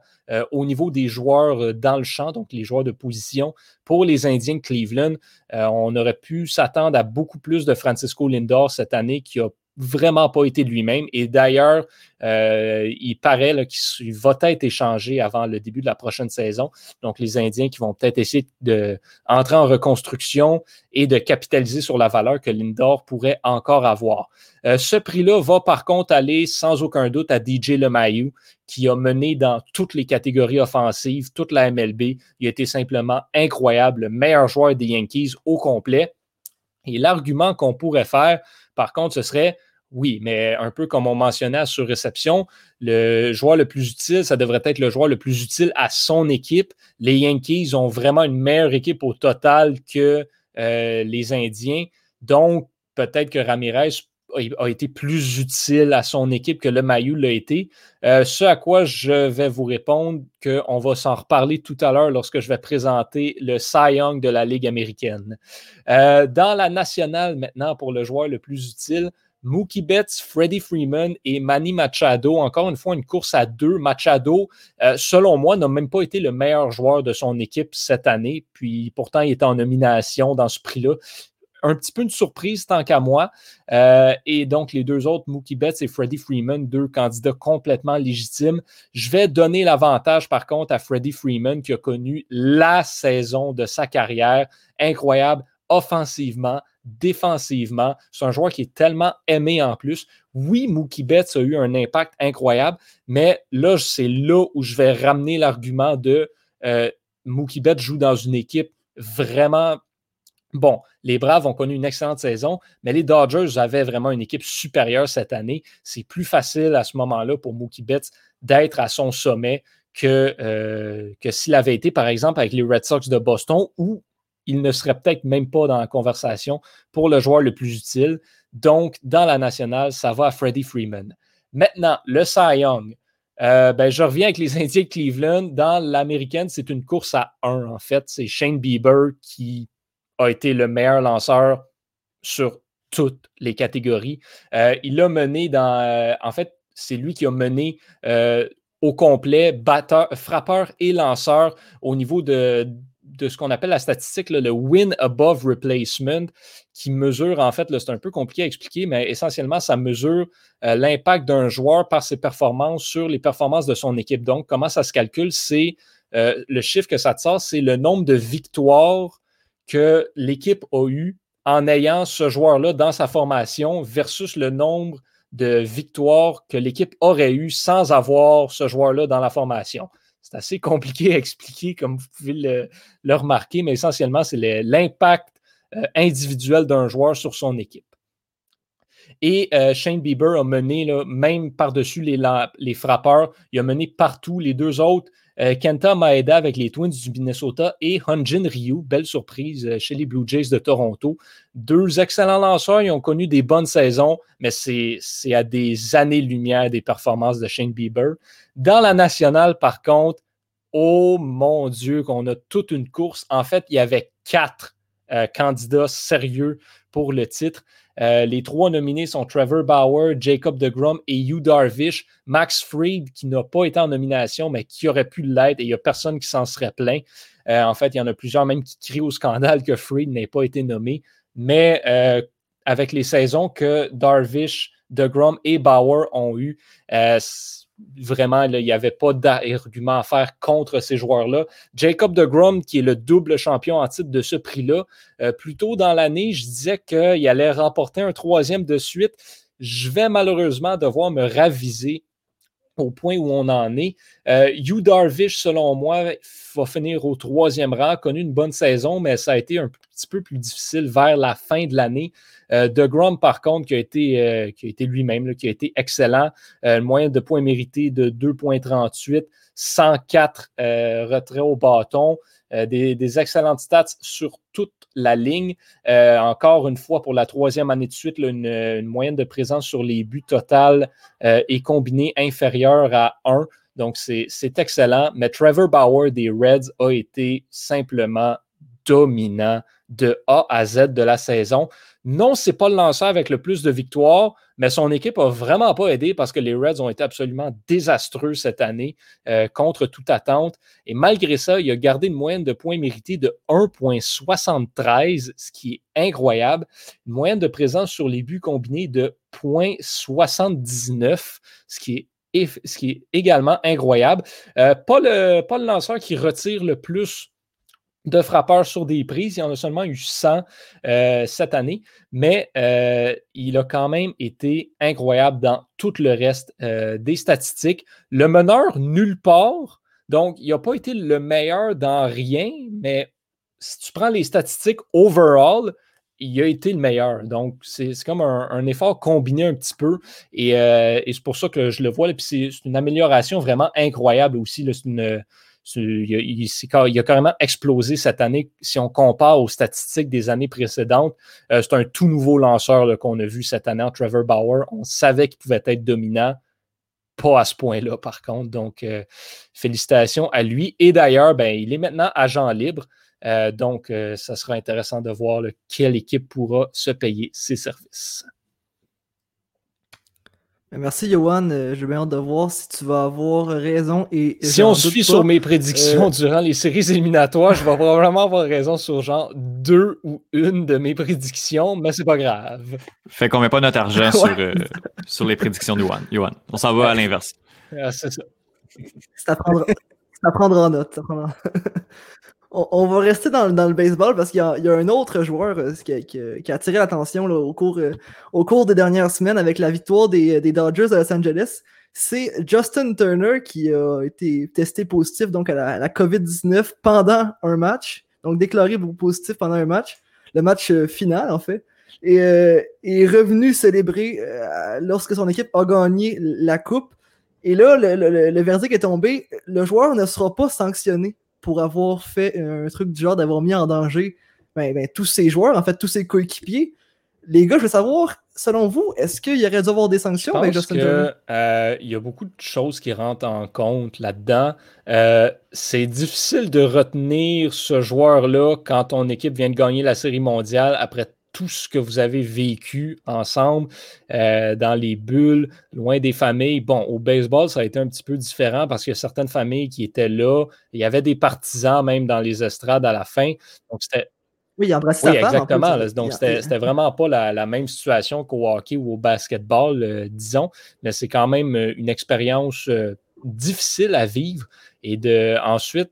au niveau des joueurs dans le champ, donc les joueurs de position pour les Indiens de Cleveland. on aurait pu s'attendre à beaucoup plus de Francisco Lindor cette année qui a vraiment pas été lui-même. Et d'ailleurs, euh, il paraît qu'il va être échangé avant le début de la prochaine saison. Donc, les Indiens qui vont peut-être essayer d'entrer en reconstruction et de capitaliser sur la valeur que Lindor pourrait encore avoir. Euh, ce prix-là va par contre aller sans aucun doute à DJ LeMahieu, qui a mené dans toutes les catégories offensives, toute la MLB. Il a été simplement incroyable, le meilleur joueur des Yankees au complet. Et l'argument qu'on pourrait faire, par contre, ce serait oui, mais un peu comme on mentionnait à sur-réception, le joueur le plus utile, ça devrait être le joueur le plus utile à son équipe. Les Yankees ont vraiment une meilleure équipe au total que euh, les Indiens. Donc, peut-être que Ramirez a été plus utile à son équipe que le Mayu l'a été. Euh, ce à quoi je vais vous répondre qu'on va s'en reparler tout à l'heure lorsque je vais présenter le Cy Young de la Ligue américaine. Euh, dans la nationale maintenant, pour le joueur le plus utile, Mookie Betts, Freddie Freeman et Manny Machado. Encore une fois, une course à deux. Machado, euh, selon moi, n'a même pas été le meilleur joueur de son équipe cette année. Puis pourtant, il était en nomination dans ce prix-là un petit peu une surprise tant qu'à moi. Euh, et donc, les deux autres, Mookie Betts et Freddie Freeman, deux candidats complètement légitimes. Je vais donner l'avantage, par contre, à Freddie Freeman qui a connu la saison de sa carrière incroyable offensivement, défensivement. C'est un joueur qui est tellement aimé en plus. Oui, Mookie Betts a eu un impact incroyable, mais là, c'est là où je vais ramener l'argument de euh, Mookie Betts joue dans une équipe vraiment Bon, les Braves ont connu une excellente saison, mais les Dodgers avaient vraiment une équipe supérieure cette année. C'est plus facile à ce moment-là pour Mookie Betts d'être à son sommet que, euh, que s'il avait été, par exemple, avec les Red Sox de Boston, où il ne serait peut-être même pas dans la conversation pour le joueur le plus utile. Donc, dans la nationale, ça va à Freddie Freeman. Maintenant, le Cy Young. Euh, ben, je reviens avec les *laughs* Indiens de Cleveland. Dans l'américaine, c'est une course à un, en fait. C'est Shane Bieber qui a été le meilleur lanceur sur toutes les catégories. Euh, il a mené dans. Euh, en fait, c'est lui qui a mené euh, au complet batteur, frappeur et lanceur au niveau de, de ce qu'on appelle la statistique, le win above replacement, qui mesure, en fait, c'est un peu compliqué à expliquer, mais essentiellement, ça mesure l'impact d'un joueur par ses performances sur les performances de son équipe. Donc, comment ça se calcule? C'est le chiffre que ça te sort, c'est le nombre de victoires que l'équipe a eu en ayant ce joueur-là dans sa formation versus le nombre de victoires que l'équipe aurait eu sans avoir ce joueur-là dans la formation. C'est assez *laughs* compliqué à expliquer, comme vous pouvez le, remarquer, mais essentiellement, c'est l'impact euh, individuel d'un joueur sur son équipe. Et euh, Shane Bieber a mené, même par-dessus les, frappeurs, il a mené partout. Les deux autres, euh, Kenta Maeda avec les Twins du Minnesota et Hunjin Ryu, belle surprise euh, chez les Blue Jays de Toronto. Deux excellents lanceurs, ils ont connu des bonnes saisons, mais c'est à des années-lumière des performances de Shane Bieber. Dans la nationale, par contre, oh mon Dieu, qu'on a toute une course. En fait, il y avait quatre euh, candidats sérieux pour le titre. Euh, les trois nominés sont Trevor Bauer, Jacob DeGrom et Hugh Darvish. Max Fried, qui n'a pas été en nomination, mais qui aurait pu l'être, et il n'y a personne qui s'en serait plaint. Euh, en fait, il y en a plusieurs même qui crient au scandale que Fried n'ait pas été nommé. Mais euh, avec les saisons que Darvish, DeGrom et Bauer ont eues, vraiment, il n'y avait pas d'argument à faire contre ces joueurs-là. Jacob de Grom, qui est le double champion en titre de ce prix-là, euh, plus tôt dans l'année, je disais qu'il allait remporter un troisième de suite. Je vais malheureusement devoir me raviser au point où on en est. Euh, Hugh Darvish, selon moi, va finir au troisième rang, connu une bonne saison, mais ça a été un petit peu plus difficile vers la fin de l'année. Euh, de Grom, par contre, qui a été, euh, lui-même, qui a été excellent. le moyen de points mérités de 2,38, 104 retraits au bâton. Des, excellentes stats sur toute la ligne. encore une fois, pour la troisième année de suite, une, moyenne de présence sur les buts total et combiné inférieure à 1. Donc, c'est excellent. Mais Trevor Bauer des Reds a été simplement dominant de A à Z de la saison. Non, ce n'est pas le lanceur avec le plus de victoires, mais son équipe n'a vraiment pas aidé parce que les Reds ont été absolument désastreux cette année euh, contre toute attente. Et malgré ça, il a gardé une moyenne de points mérités de 1,73, ce qui est incroyable. Une moyenne de présence sur les buts combinés de .79, ce qui est, également incroyable. Euh, pas, pas le lanceur qui retire le plus de frappeurs sur des prises. Il en a seulement eu 100 euh, cette année, mais euh, il a quand même été incroyable dans tout le reste des statistiques. Le meneur, nulle part. Donc, il n'a pas été le meilleur dans rien, mais si tu prends les statistiques overall, il a été le meilleur. Donc, c'est comme un, effort combiné un petit peu. Euh, et, c'est pour ça que je le vois. Puis c'est une amélioration vraiment incroyable aussi. une, il, a, carrément explosé cette année. Si on compare aux statistiques des années précédentes, euh, c'est un tout nouveau lanceur qu'on a vu cette année Trevor Bauer. On savait qu'il pouvait être dominant. Pas à ce point-là, par contre. Donc, euh, félicitations à lui. Et d'ailleurs, ben, il est maintenant agent libre. Euh, donc, ça sera intéressant de voir quelle équipe pourra se payer ses services. Merci, Johan. Euh, J'ai bien hâte de voir si tu vas avoir raison. Et si on suit sur mes prédictions durant les séries éliminatoires, je vais probablement avoir raison sur genre deux ou une de mes prédictions, mais c'est pas grave. Fait qu'on met pas notre argent *laughs* sur, sur, les prédictions de Johan. On s'en va à l'inverse. Ah, c'est ça. Ça prendra, ça prendra en note. Ça prendra on, va rester dans, le baseball parce qu'il y, a un autre joueur euh, qui, a, attiré l'attention au, cours, euh, au cours des dernières semaines avec la victoire des, Dodgers de Los Angeles. C'est Justin Turner qui a été testé positif donc à la, COVID-19 pendant un match, donc déclaré positif pendant un match, le match euh, final en fait, et est revenu célébrer lorsque son équipe a gagné la coupe. Et là, le verdict est tombé, le joueur ne sera pas sanctionné pour avoir fait un truc du genre d'avoir mis en danger ben, ben, tous ses joueurs, en fait, tous ses coéquipiers. Les gars, je veux savoir, selon vous, est-ce qu'il y aurait dû avoir des sanctions avec Justin que, euh, Il y a beaucoup de choses qui rentrent en compte là-dedans. Euh, c'est difficile de retenir ce joueur-là quand ton équipe vient de gagner la Série mondiale après tout ce que vous avez vécu ensemble euh, dans les bulles, loin des familles. Bon, au baseball, ça a été un petit peu différent parce qu'il y a certaines familles qui étaient là. Il y avait des partisans même dans les estrades à la fin. Donc, c'était. Oui, il oui, exactement. Donc, c'était vraiment pas la, même situation qu'au hockey ou au basketball, euh, disons. Mais c'est quand même euh, une expérience difficile à vivre. Et de ensuite,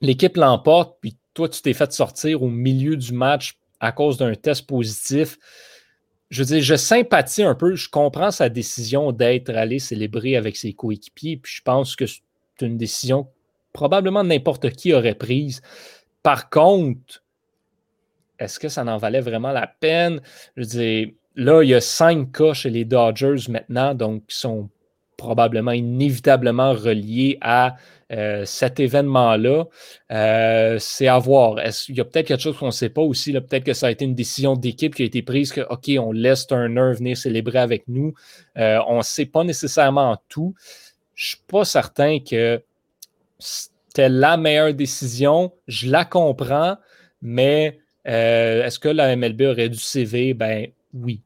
l'équipe l'emporte, puis toi, tu t'es fait sortir au milieu du match à cause d'un test positif. Je veux dire, je sympathie un peu, je comprends sa décision d'être allé célébrer avec ses coéquipiers, puis je pense que c'est une décision probablement n'importe qui aurait prise. Par contre, est-ce que ça n'en valait vraiment la peine? Je veux dire, là, il y a cinq cas chez les Dodgers maintenant, donc qui sont probablement inévitablement reliés à euh, cet événement-là, euh, c'est à voir. Il y a peut-être quelque chose qu'on ne sait pas aussi. Peut-être que ça a été une décision d'équipe qui a été prise que, OK, on laisse Turner venir célébrer avec nous. Euh, on ne sait pas nécessairement tout. Je ne suis pas certain que c'était la meilleure décision. Je la comprends, mais est-ce que la MLB aurait dû CV? Ben oui.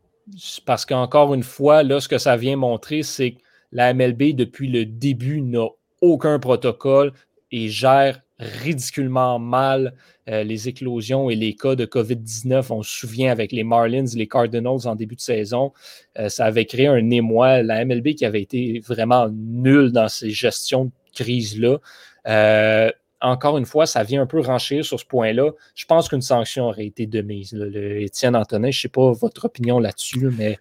Parce qu'encore une fois, là, ce que ça vient montrer, c'est que la MLB, depuis le début, n'a aucun protocole et gère ridiculement mal euh, les éclosions et les cas de COVID-19. On se souvient avec les Marlins, les Cardinals en début de saison, euh, ça avait créé un émoi. La MLB qui avait été vraiment nulle dans ces gestions de crise-là. Euh, encore une fois, ça vient un peu renchérir sur ce point-là. Je pense qu'une sanction aurait été de mise. Étienne Antonin, je ne sais pas votre opinion là-dessus, mais.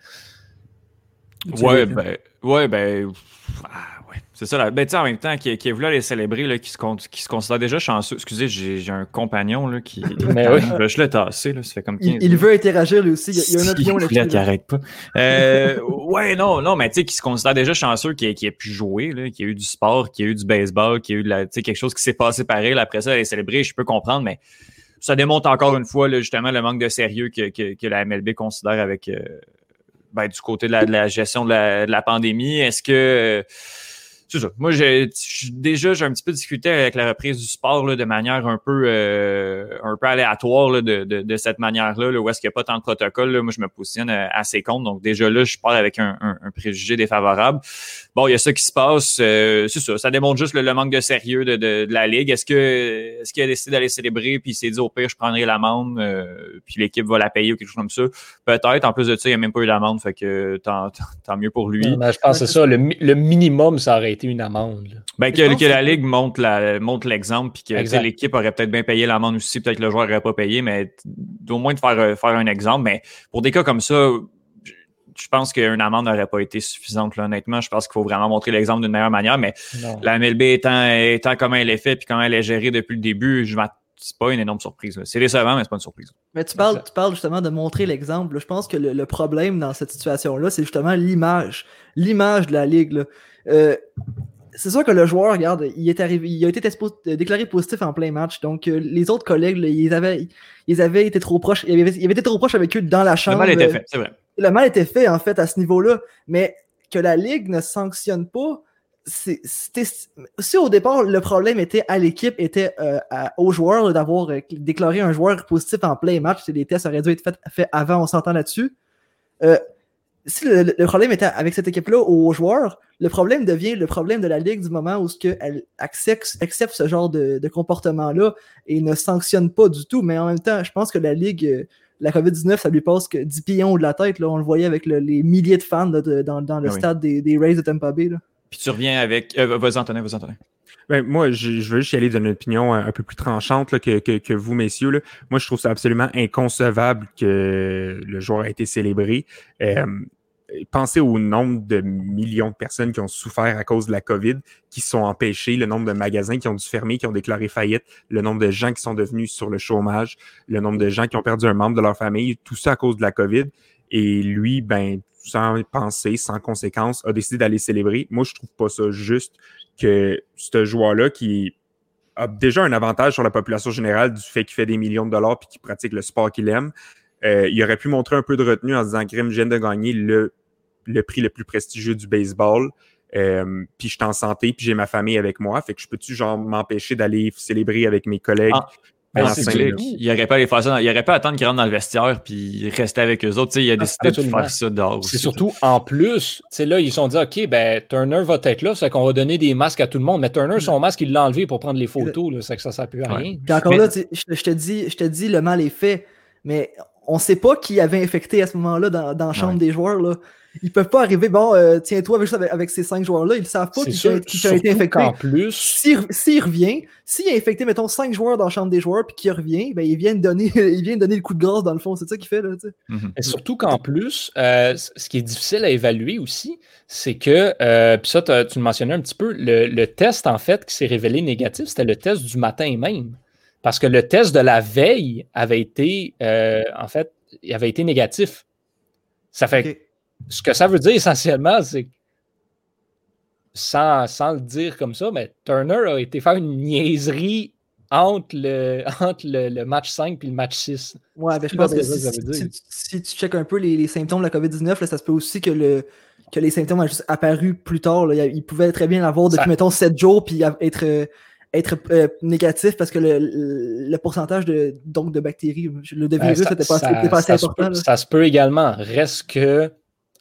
Ouais, ben, ouais, ben. Ah, c'est ça. Là. Ben, en même temps, qui, qui est voulu aller célébrer, là, qui, se, qui se considère déjà chanceux. Excusez, j'ai un compagnon là, qui. *laughs* Mais oui. je l'ai tassé. Là, ça fait comme il, veut interagir lui aussi. Il y a, une *laughs* opinion là-dessus. qui arrête pas. Euh, ouais, non, non, mais tu sais, qui se considère déjà chanceux, qui, qui a pu jouer, là, qui a eu du sport, qui a eu du baseball, qui a eu de la, quelque chose qui s'est passé pareil. Là, après ça, aller célébrer, je peux comprendre, mais ça démontre encore une fois, là, justement, le manque de sérieux que, que, que la MLB considère avec. Euh, ben, du côté de la, gestion de la, de la pandémie. Est-ce que c'est ça. Moi, j'ai déjà, j'ai un petit peu discuté avec la reprise du sport là, de manière un peu, euh, un peu aléatoire là, de, de, de cette manière-là, là, où est-ce qu'il n'y a pas tant de protocole. Là. Moi, je me positionne euh, assez contre. Donc, déjà là, je pars avec un, un, un préjugé défavorable. Bon, il y a ça qui se passe. euh, c'est ça. Ça démontre juste le, le manque de sérieux de, de, la Ligue. Est-ce que est-ce qu'il a décidé d'aller célébrer, puis il s'est dit au pire, je prendrai l'amende, euh, puis l'équipe va la payer ou quelque chose comme ça? Peut-être. En plus de ça, il n'y a même pas eu d'amende, fait que tant, tant, mieux pour lui. Ben, je pense que c'est ça. Le minimum, ça aurait été une amende. là. Ben, que, la Ligue montre la- montre l'exemple, puis que l'équipe aurait peut-être bien payé l'amende aussi, peut-être que le joueur n'aurait pas payé, mais au moins de faire, euh, faire un exemple. Mais pour des cas comme ça, je- pense qu'une amende n'aurait pas été suffisante, là, honnêtement. Je pense qu'il faut vraiment montrer l'exemple d'une meilleure manière. Mais Non. la MLB étant, étant comment elle est faite, puis comment elle est gérée depuis le début, je c'est pas une énorme surprise. là. C'est décevant, mais c'est pas une surprise. Mais tu parles, tu parles justement de montrer l'exemple. Je pense que le, le problème dans cette situation-là, c'est justement l'image. L'image de la Ligue. là. Euh, c'est sûr que le joueur, regarde, il est arrivé, il a été déclaré positif en plein match. Donc, euh, les autres collègues, là, ils, avaient, ils avaient été trop proches. Ils avaient, ils avaient été trop proches avec eux dans la Le chambre. mal était fait, c'est vrai. le mal était fait, en fait, à ce niveau-là. Mais que la Ligue ne sanctionne pas, c'est- c'était- si au départ, le problème était à l'équipe, était euh, à- aux joueurs d'avoir euh, déclaré un joueur positif en plein match, les tests auraient dû être faits faits avant, on s'entend là-dessus. Euh, si le, le problème était avec cette équipe-là aux joueurs, le problème devient le problème de la Ligue du moment où ce elle accepte, accepte ce genre de, de comportement-là et ne sanctionne pas du tout. Mais en même temps, je pense que la Ligue, euh, la COVID-19, ça lui passe que 10 pions de la tête. Là. On le voyait avec le- les milliers de fans là, de- dans, dans le Ah oui. stade des, des Rays de Tampa Bay. là. Puis tu reviens avec. euh, vas-y, Antonin, vas-y, Antonin. Ben, moi, je, je veux juste y aller d'une opinion un, un peu plus tranchante là, que, que, que vous, messieurs. Là. Moi, je trouve ça absolument inconcevable que le joueur ait été célébré. Euh, pensez au nombre de millions de personnes qui ont souffert à cause de la COVID, qui sont empêchées, le nombre de magasins qui ont dû fermer, qui ont déclaré faillite, le nombre de gens qui sont devenus sur le chômage, le nombre de gens qui ont perdu un membre de leur famille, tout ça à cause de la COVID. Et lui, ben, sans penser, sans conséquence, a décidé d'aller célébrer. Moi, je trouve pas ça juste que ce joueur-là qui a déjà un avantage sur la population générale du fait qu'il fait des millions de dollars puis qu'il pratique le sport qu'il aime, euh, il aurait pu montrer un peu de retenue en se disant Grim, je viens de gagner le, le prix le plus prestigieux du baseball. Euh, puis je suis en santé, puis j'ai ma famille avec moi. Fait que je peux-tu genre m'empêcher d'aller célébrer avec mes collègues? Ah, Ben. Il aurait pas les faire ça. dans- Il aurait pas attendre qu'ils rentrent dans le vestiaire puis rester avec eux autres. Tu sais, il a décidé absolument. de faire ça dehors. C'est surtout en plus, tu sais, là, ils se sont dit, OK, ben, Turner va être là, c'est qu'on va donner des masques à tout le monde. Mais Turner, son masque, il l'a enlevé pour prendre les photos, là, c'est que ça ne sert plus à Ouais. rien. Puis encore Mais- là, tu sais, je, te dis, je te dis, le mal est fait, mais on sait pas qui avait infecté à ce moment-là dans, dans la chambre Ouais. des joueurs. Là. Ils peuvent pas arriver, bon, euh, tiens-toi avec, ces cinq joueurs-là, ils ne savent pas qui, sûr, a, qui a été surtout infecté. qu'en plus, S'il revient, s'il a infecté, mettons, cinq joueurs dans la chambre des joueurs, puis qu'il revient, ben, il vient de donner, *laughs* il vient de donner le coup de grâce dans le fond. C'est ça qu'il fait, là, tu sais. Mhm. Et surtout qu'en plus, euh, ce qui est difficile à évaluer aussi, c'est que, euh, puis ça, tu le mentionnais un petit peu, le, le test, en fait, qui s'est révélé négatif, c'était le test du matin même. Parce que le test de la veille avait été, euh, en fait, il avait été négatif. Ça fait. Ce que ça veut dire essentiellement, c'est que, sans, sans le dire comme ça, mais Turner a été faire une niaiserie entre le, *laughs* entre le, le match 5 et le match 6. Ouais, ben, je pense que ça que si, ça veut dire. si- si tu checkes un peu les, les symptômes de la COVID-19, là, ça se peut aussi que, le, que les symptômes aient juste apparu plus tard. Là. Il pouvait très bien l'avoir depuis, Ça- mettons, 7 jours, puis être, euh, être euh, négatif parce que le, le, pourcentage de, donc, de bactéries, le de Ben, virus, n'était pas, ça- c'était pas assez ça se important. peut-. Ça se peut également. Reste que,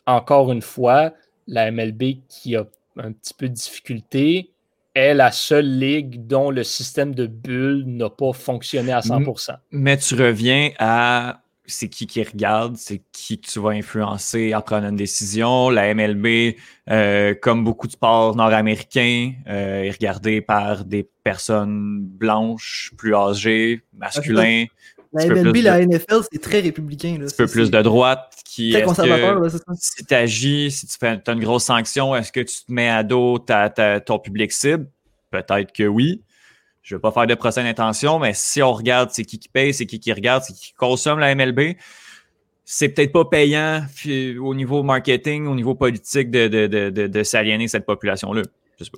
encore une fois, la MLB qui a un petit peu de difficulté est la seule ligue dont le système de bulles n'a pas fonctionné à 100%. Mais tu reviens à c'est qui qui regarde, c'est qui que tu vas influencer en prenant une décision. La MLB, euh, comme beaucoup de sports nord-américains, euh, est regardée par des personnes blanches, plus âgées, masculins, La MLB, la de- NFL, c'est très républicain. Là. un peu plus de droite, qui Très est-ce conservateur, que- là, c'est ça. si tu agis, si tu fais as une grosse sanction, est-ce que tu te mets à dos ta- ta- ton public cible? Peut-être que oui. Je ne veux pas faire de procès d'intention, mais si on regarde c'est qui qui paye, c'est qui qui regarde, c'est qui qui consomme la MLB, c'est peut-être pas payant au niveau marketing, au niveau politique de, de, de, de, de s'aliéner cette population-là.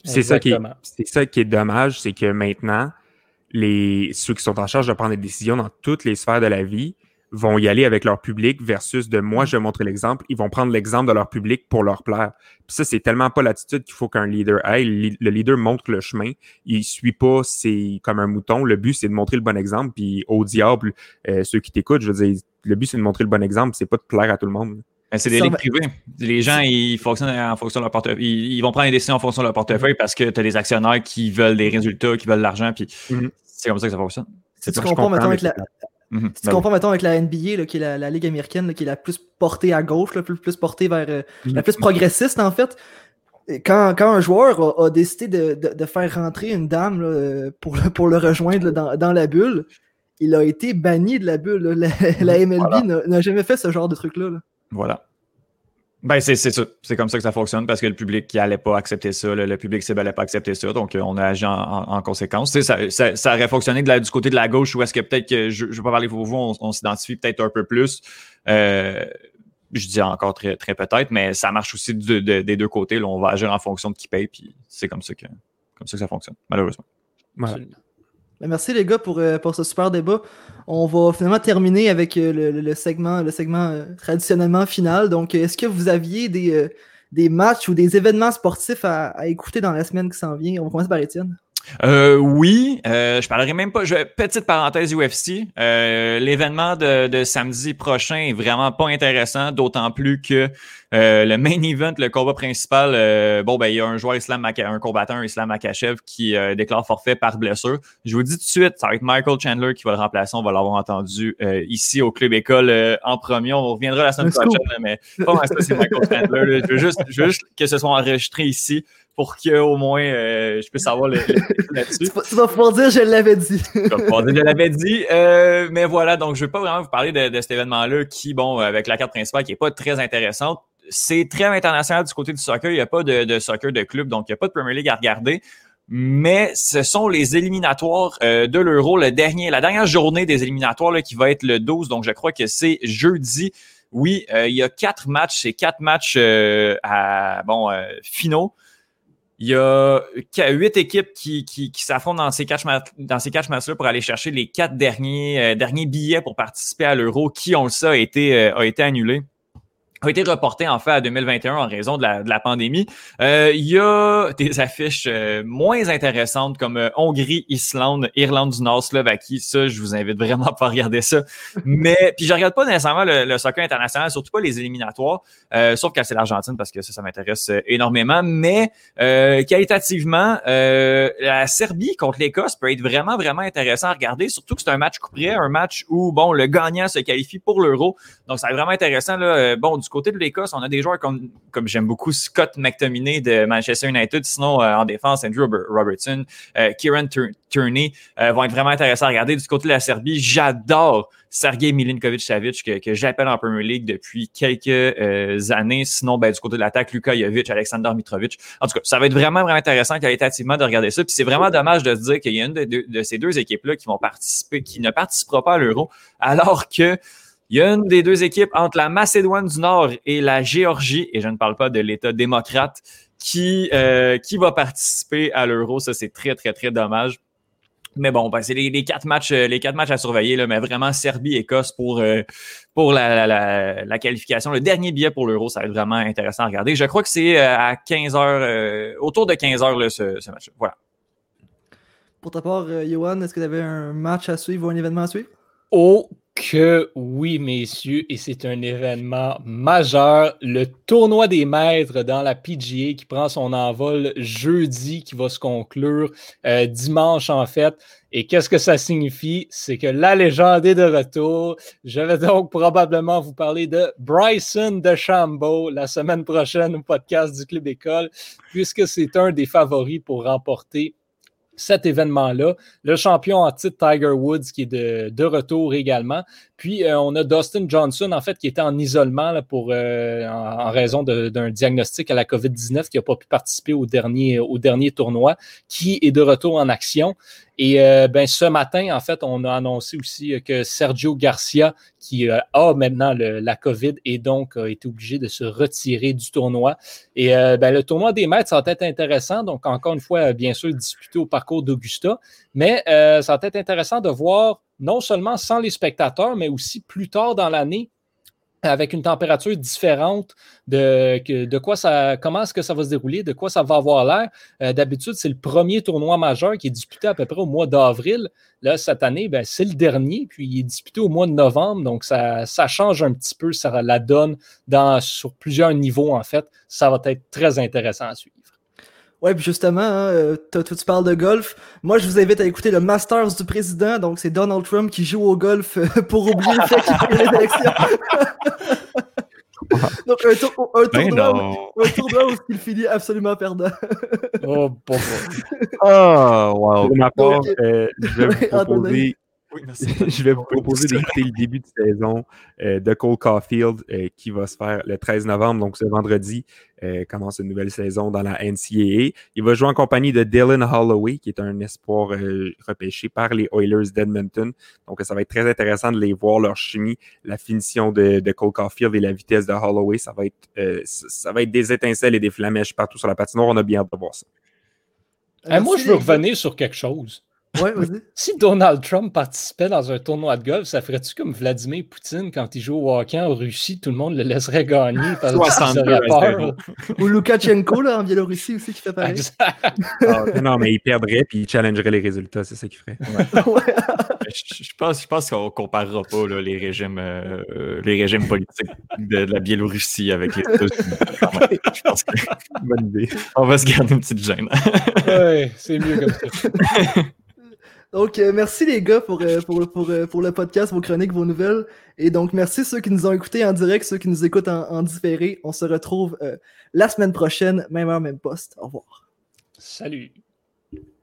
C'est ça, qui est, Exactement. c'est ça qui est dommage, c'est que maintenant, les, ceux qui sont en charge de prendre des décisions dans toutes les sphères de la vie vont y aller avec leur public versus de moi, je vais montrer l'exemple. Ils vont prendre l'exemple de leur public pour leur plaire. Puis ça, c'est tellement pas l'attitude qu'il faut qu'un leader ait. Le leader montre le chemin. Il suit pas, c'est comme un mouton. Le but, c'est de montrer le bon exemple. Puis au diable, euh, ceux qui t'écoutent, je veux dire, le but, c'est de montrer le bon exemple. C'est pas de plaire à tout le monde. Ben, c'est des ligues privées. Les gens, ils fonctionnent en fonction de leur portefeuille. Ils, vont prendre des décisions en fonction de leur portefeuille parce que tu as des actionnaires qui veulent des résultats, qui veulent de l'argent. Puis mm-hmm. c'est comme ça que ça fonctionne. Si tu comprends, maintenant avec la, Mhm. Tu comprends, mettons, avec la NBA, qui est la, Ligue américaine, qui est la plus portée à gauche, la plus, plus portée vers. Euh, mhm. la plus progressiste, en fait. Quand, quand un joueur a, décidé de, faire rentrer une dame pour, le, pour le rejoindre dans, la bulle, il a été banni de la bulle. La, MLB mhm. n'a jamais fait ce genre de truc-là. Là. Voilà. Ben, c'est ça. C'est comme ça que ça fonctionne parce que le public qui n'allait pas accepter ça, le, public cible n'allait pas accepter ça. Donc, euh, on a agi en, conséquence. Ça, ça, ça, aurait fonctionné de du côté de la gauche ou est-ce que peut-être que, je ne vais pas parler pour vous, on, s'identifie peut-être un peu plus. Euh, je dis encore très, très peut-être, mais ça marche aussi des deux côtés. Là, on va agir en fonction de qui paye, puis c'est comme ça que, comme ça que ça fonctionne, malheureusement. Ben, merci les gars pour, euh, pour ce super débat. On va finalement terminer avec euh, le, segment, le segment euh, traditionnellement final. Donc, est-ce que vous aviez des, des matchs ou des événements sportifs à, écouter dans la semaine qui s'en vient? On va commencer par Étienne. Euh, oui, euh, je parlerai même pas. Je, petite parenthèse UFC. Euh, l'événement de, samedi prochain est vraiment pas intéressant, d'autant plus que euh, le main event, le combat principal, bon ben il y a un joueur islam, un combattant islam Makachev qui déclare forfait par blessure. Je vous dis tout de suite, ça va être Michael Chandler qui va le remplacer. On va l'avoir entendu ici au club école en premier. On reviendra la semaine prochaine, mais pas ça c'est Michael Chandler. Je veux juste, je veux juste que ce soit enregistré ici pour qu'au moins euh, je puisse avoir le, là-dessus. Tu vas pouvoir dire je l'avais dit. je vais pouvoir dire je l'avais dit. Euh, mais voilà, donc je ne vais pas vraiment vous parler de, cet événement-là qui, bon, avec la carte principale qui n'est pas très intéressante. C'est très international du côté du soccer. Il n'y a pas de, soccer de club, donc il n'y a pas de Premier League à regarder. Mais ce sont les éliminatoires euh, de l'Euro, la dernière journée des éliminatoires là, qui va être le 12. Donc je crois que c'est jeudi. Oui, il y a quatre matchs, c'est quatre matchs à bon finaux. Il y a huit équipes qui, qui, s'affrontent dans ces quatre dans ces quatre matchs-là pour aller chercher les quatre derniers, euh, derniers billets pour participer à l'Euro, qui, on le sait, a été, euh, a été annulé a été reporté en fait à 2021 en raison de la, de la pandémie. Euh, il y a des affiches euh, moins intéressantes comme euh, Hongrie, Islande, Irlande du Nord, Slovaquie. Ça, je vous invite vraiment pas à regarder ça. Mais puis je regarde pas nécessairement le, soccer international, surtout pas les éliminatoires, sauf quand c'est l'Argentine parce que ça, ça m'intéresse énormément. Mais qualitativement, la Serbie contre l'Écosse peut être vraiment vraiment intéressant à regarder, surtout que c'est un match couperé, un match où bon le gagnant se qualifie pour l'Euro. Donc ça être vraiment intéressant là. Bon du côté de l'Écosse, on a des joueurs comme, comme j'aime beaucoup Scott McTominay de Manchester United. Sinon, euh, en défense, Andrew Robertson, euh, Kieran Turney euh, vont être vraiment intéressants à regarder. Du côté de la Serbie, j'adore Sergei Milinkovic-Savic que, que j'appelle en Premier League depuis quelques années. Sinon, ben, du côté de l'attaque, Luka Jovic, Alexander Mitrovic. En tout cas, ça va être vraiment, vraiment intéressant qualitativement de regarder ça. Puis c'est vraiment dommage de se dire qu'il y a une de, de ces deux équipes-là qui vont participer, qui ne participera pas à l'Euro, alors que il y a une des deux équipes entre la Macédoine du Nord et la Géorgie, et je ne parle pas de l'État démocrate, qui, euh, qui va participer à l'Euro. Ça, c'est très, très, très dommage. Mais bon, ben, c'est les, quatre matchs, euh, les quatre matchs à surveiller, là, mais vraiment Serbie-Écosse pour, euh, pour la, la, la, qualification. Le dernier billet pour l'Euro, ça va être vraiment intéressant à regarder. Je crois que c'est à 15 heures, autour de 15 heures, là, ce, ce match. Voilà. Pour ta part, Johan, est-ce que tu avais un match à suivre ou un événement à suivre? Oh que oui, messieurs, et c'est un événement majeur. Le tournoi des maîtres dans la PGA qui prend son envol jeudi, qui va se conclure euh, dimanche en fait. Et qu'est-ce que ça signifie? C'est que la légende est de retour. Je vais donc probablement vous parler de Bryson DeChambeau la semaine prochaine au podcast du Club École, puisque c'est un des favoris pour remporter cet événement-là. Le champion en titre Tiger Woods qui est de, de retour également. Puis euh, on a Dustin Johnson, en fait, qui était en isolement là, pour, euh, en, raison d'un diagnostic à la COVID-19, qui n'a pas pu participer au dernier, au dernier tournoi, qui est de retour en action. Et euh, ben, ce matin, en fait, on a annoncé aussi que Sergio Garcia, qui a maintenant la COVID et donc a été obligé de se retirer du tournoi. Et ben, le tournoi des maîtres, ça va être intéressant. Donc, encore une fois, bien sûr, disputé au parcours d'Augusta. Mais ça va être intéressant de voir non seulement sans les spectateurs, mais aussi plus tard dans l'année avec une température différente de, quoi ça, comment est-ce que ça va se dérouler, de quoi ça va avoir l'air. Euh, d'habitude, c'est le premier tournoi majeur qui est disputé à peu près au mois d'avril. Là, cette année, ben, c'est le dernier, puis il est disputé au mois de novembre, donc ça, change un petit peu, ça la donne dans, sur plusieurs niveaux, en fait. Ça va être très intéressant à suivre. Ouais, puis justement, hein, euh, tu parles de golf. Moi, je vous invite à écouter le Masters du président. Donc, c'est Donald Trump qui joue au golf euh, *laughs* pour oublier le fait qu'il a l'élection. *laughs* donc, un, tour, un, ben tournoi, où, un tournoi où il finit absolument perdant. oh, bon, Oh, *laughs* wow. Pour ma part, euh, je vais vous proposer *laughs* je vais vous proposer d'écouter le début de saison euh, de Cole Caulfield euh, qui va se faire le 13 novembre, donc ce vendredi, euh, commence une nouvelle saison dans la NCAA. Il va jouer en compagnie de Dylan Holloway, qui est un espoir repêché par les Oilers d'Edmonton. Donc ça va être très intéressant de les voir, leur chimie, la finition de, Cole Caulfield et la vitesse de Holloway. Ça va, être, ça va être des étincelles et des flamèches partout sur la patinoire. On a bien hâte de voir ça. moi, je veux revenir sur quelque chose. Si Donald Trump participait dans un tournoi de golf, ça ferait-tu comme Vladimir Poutine quand il joue au hockey en Russie, tout le monde le laisserait gagner parce peur? Ou Lukashenko là, en Biélorussie aussi qui fait pareil. *laughs* Ah, non, mais il perdrait puis il challengerait les résultats, c'est ça qu'il ferait. je, pense, je pense qu'on ne comparera pas les, régimes, euh, les régimes politiques de, la Biélorussie avec les États-Unis. je pense que... Bonne idée. On va se garder une petite gêne. oui, c'est mieux comme ça. *laughs* Donc, euh, merci les gars pour, euh, pour, euh, pour, le podcast, vos chroniques, vos nouvelles. Et donc, merci ceux qui nous ont écoutés en direct, ceux qui nous écoutent en, en différé. On se retrouve la semaine prochaine, même heure, même poste. Au revoir. Salut.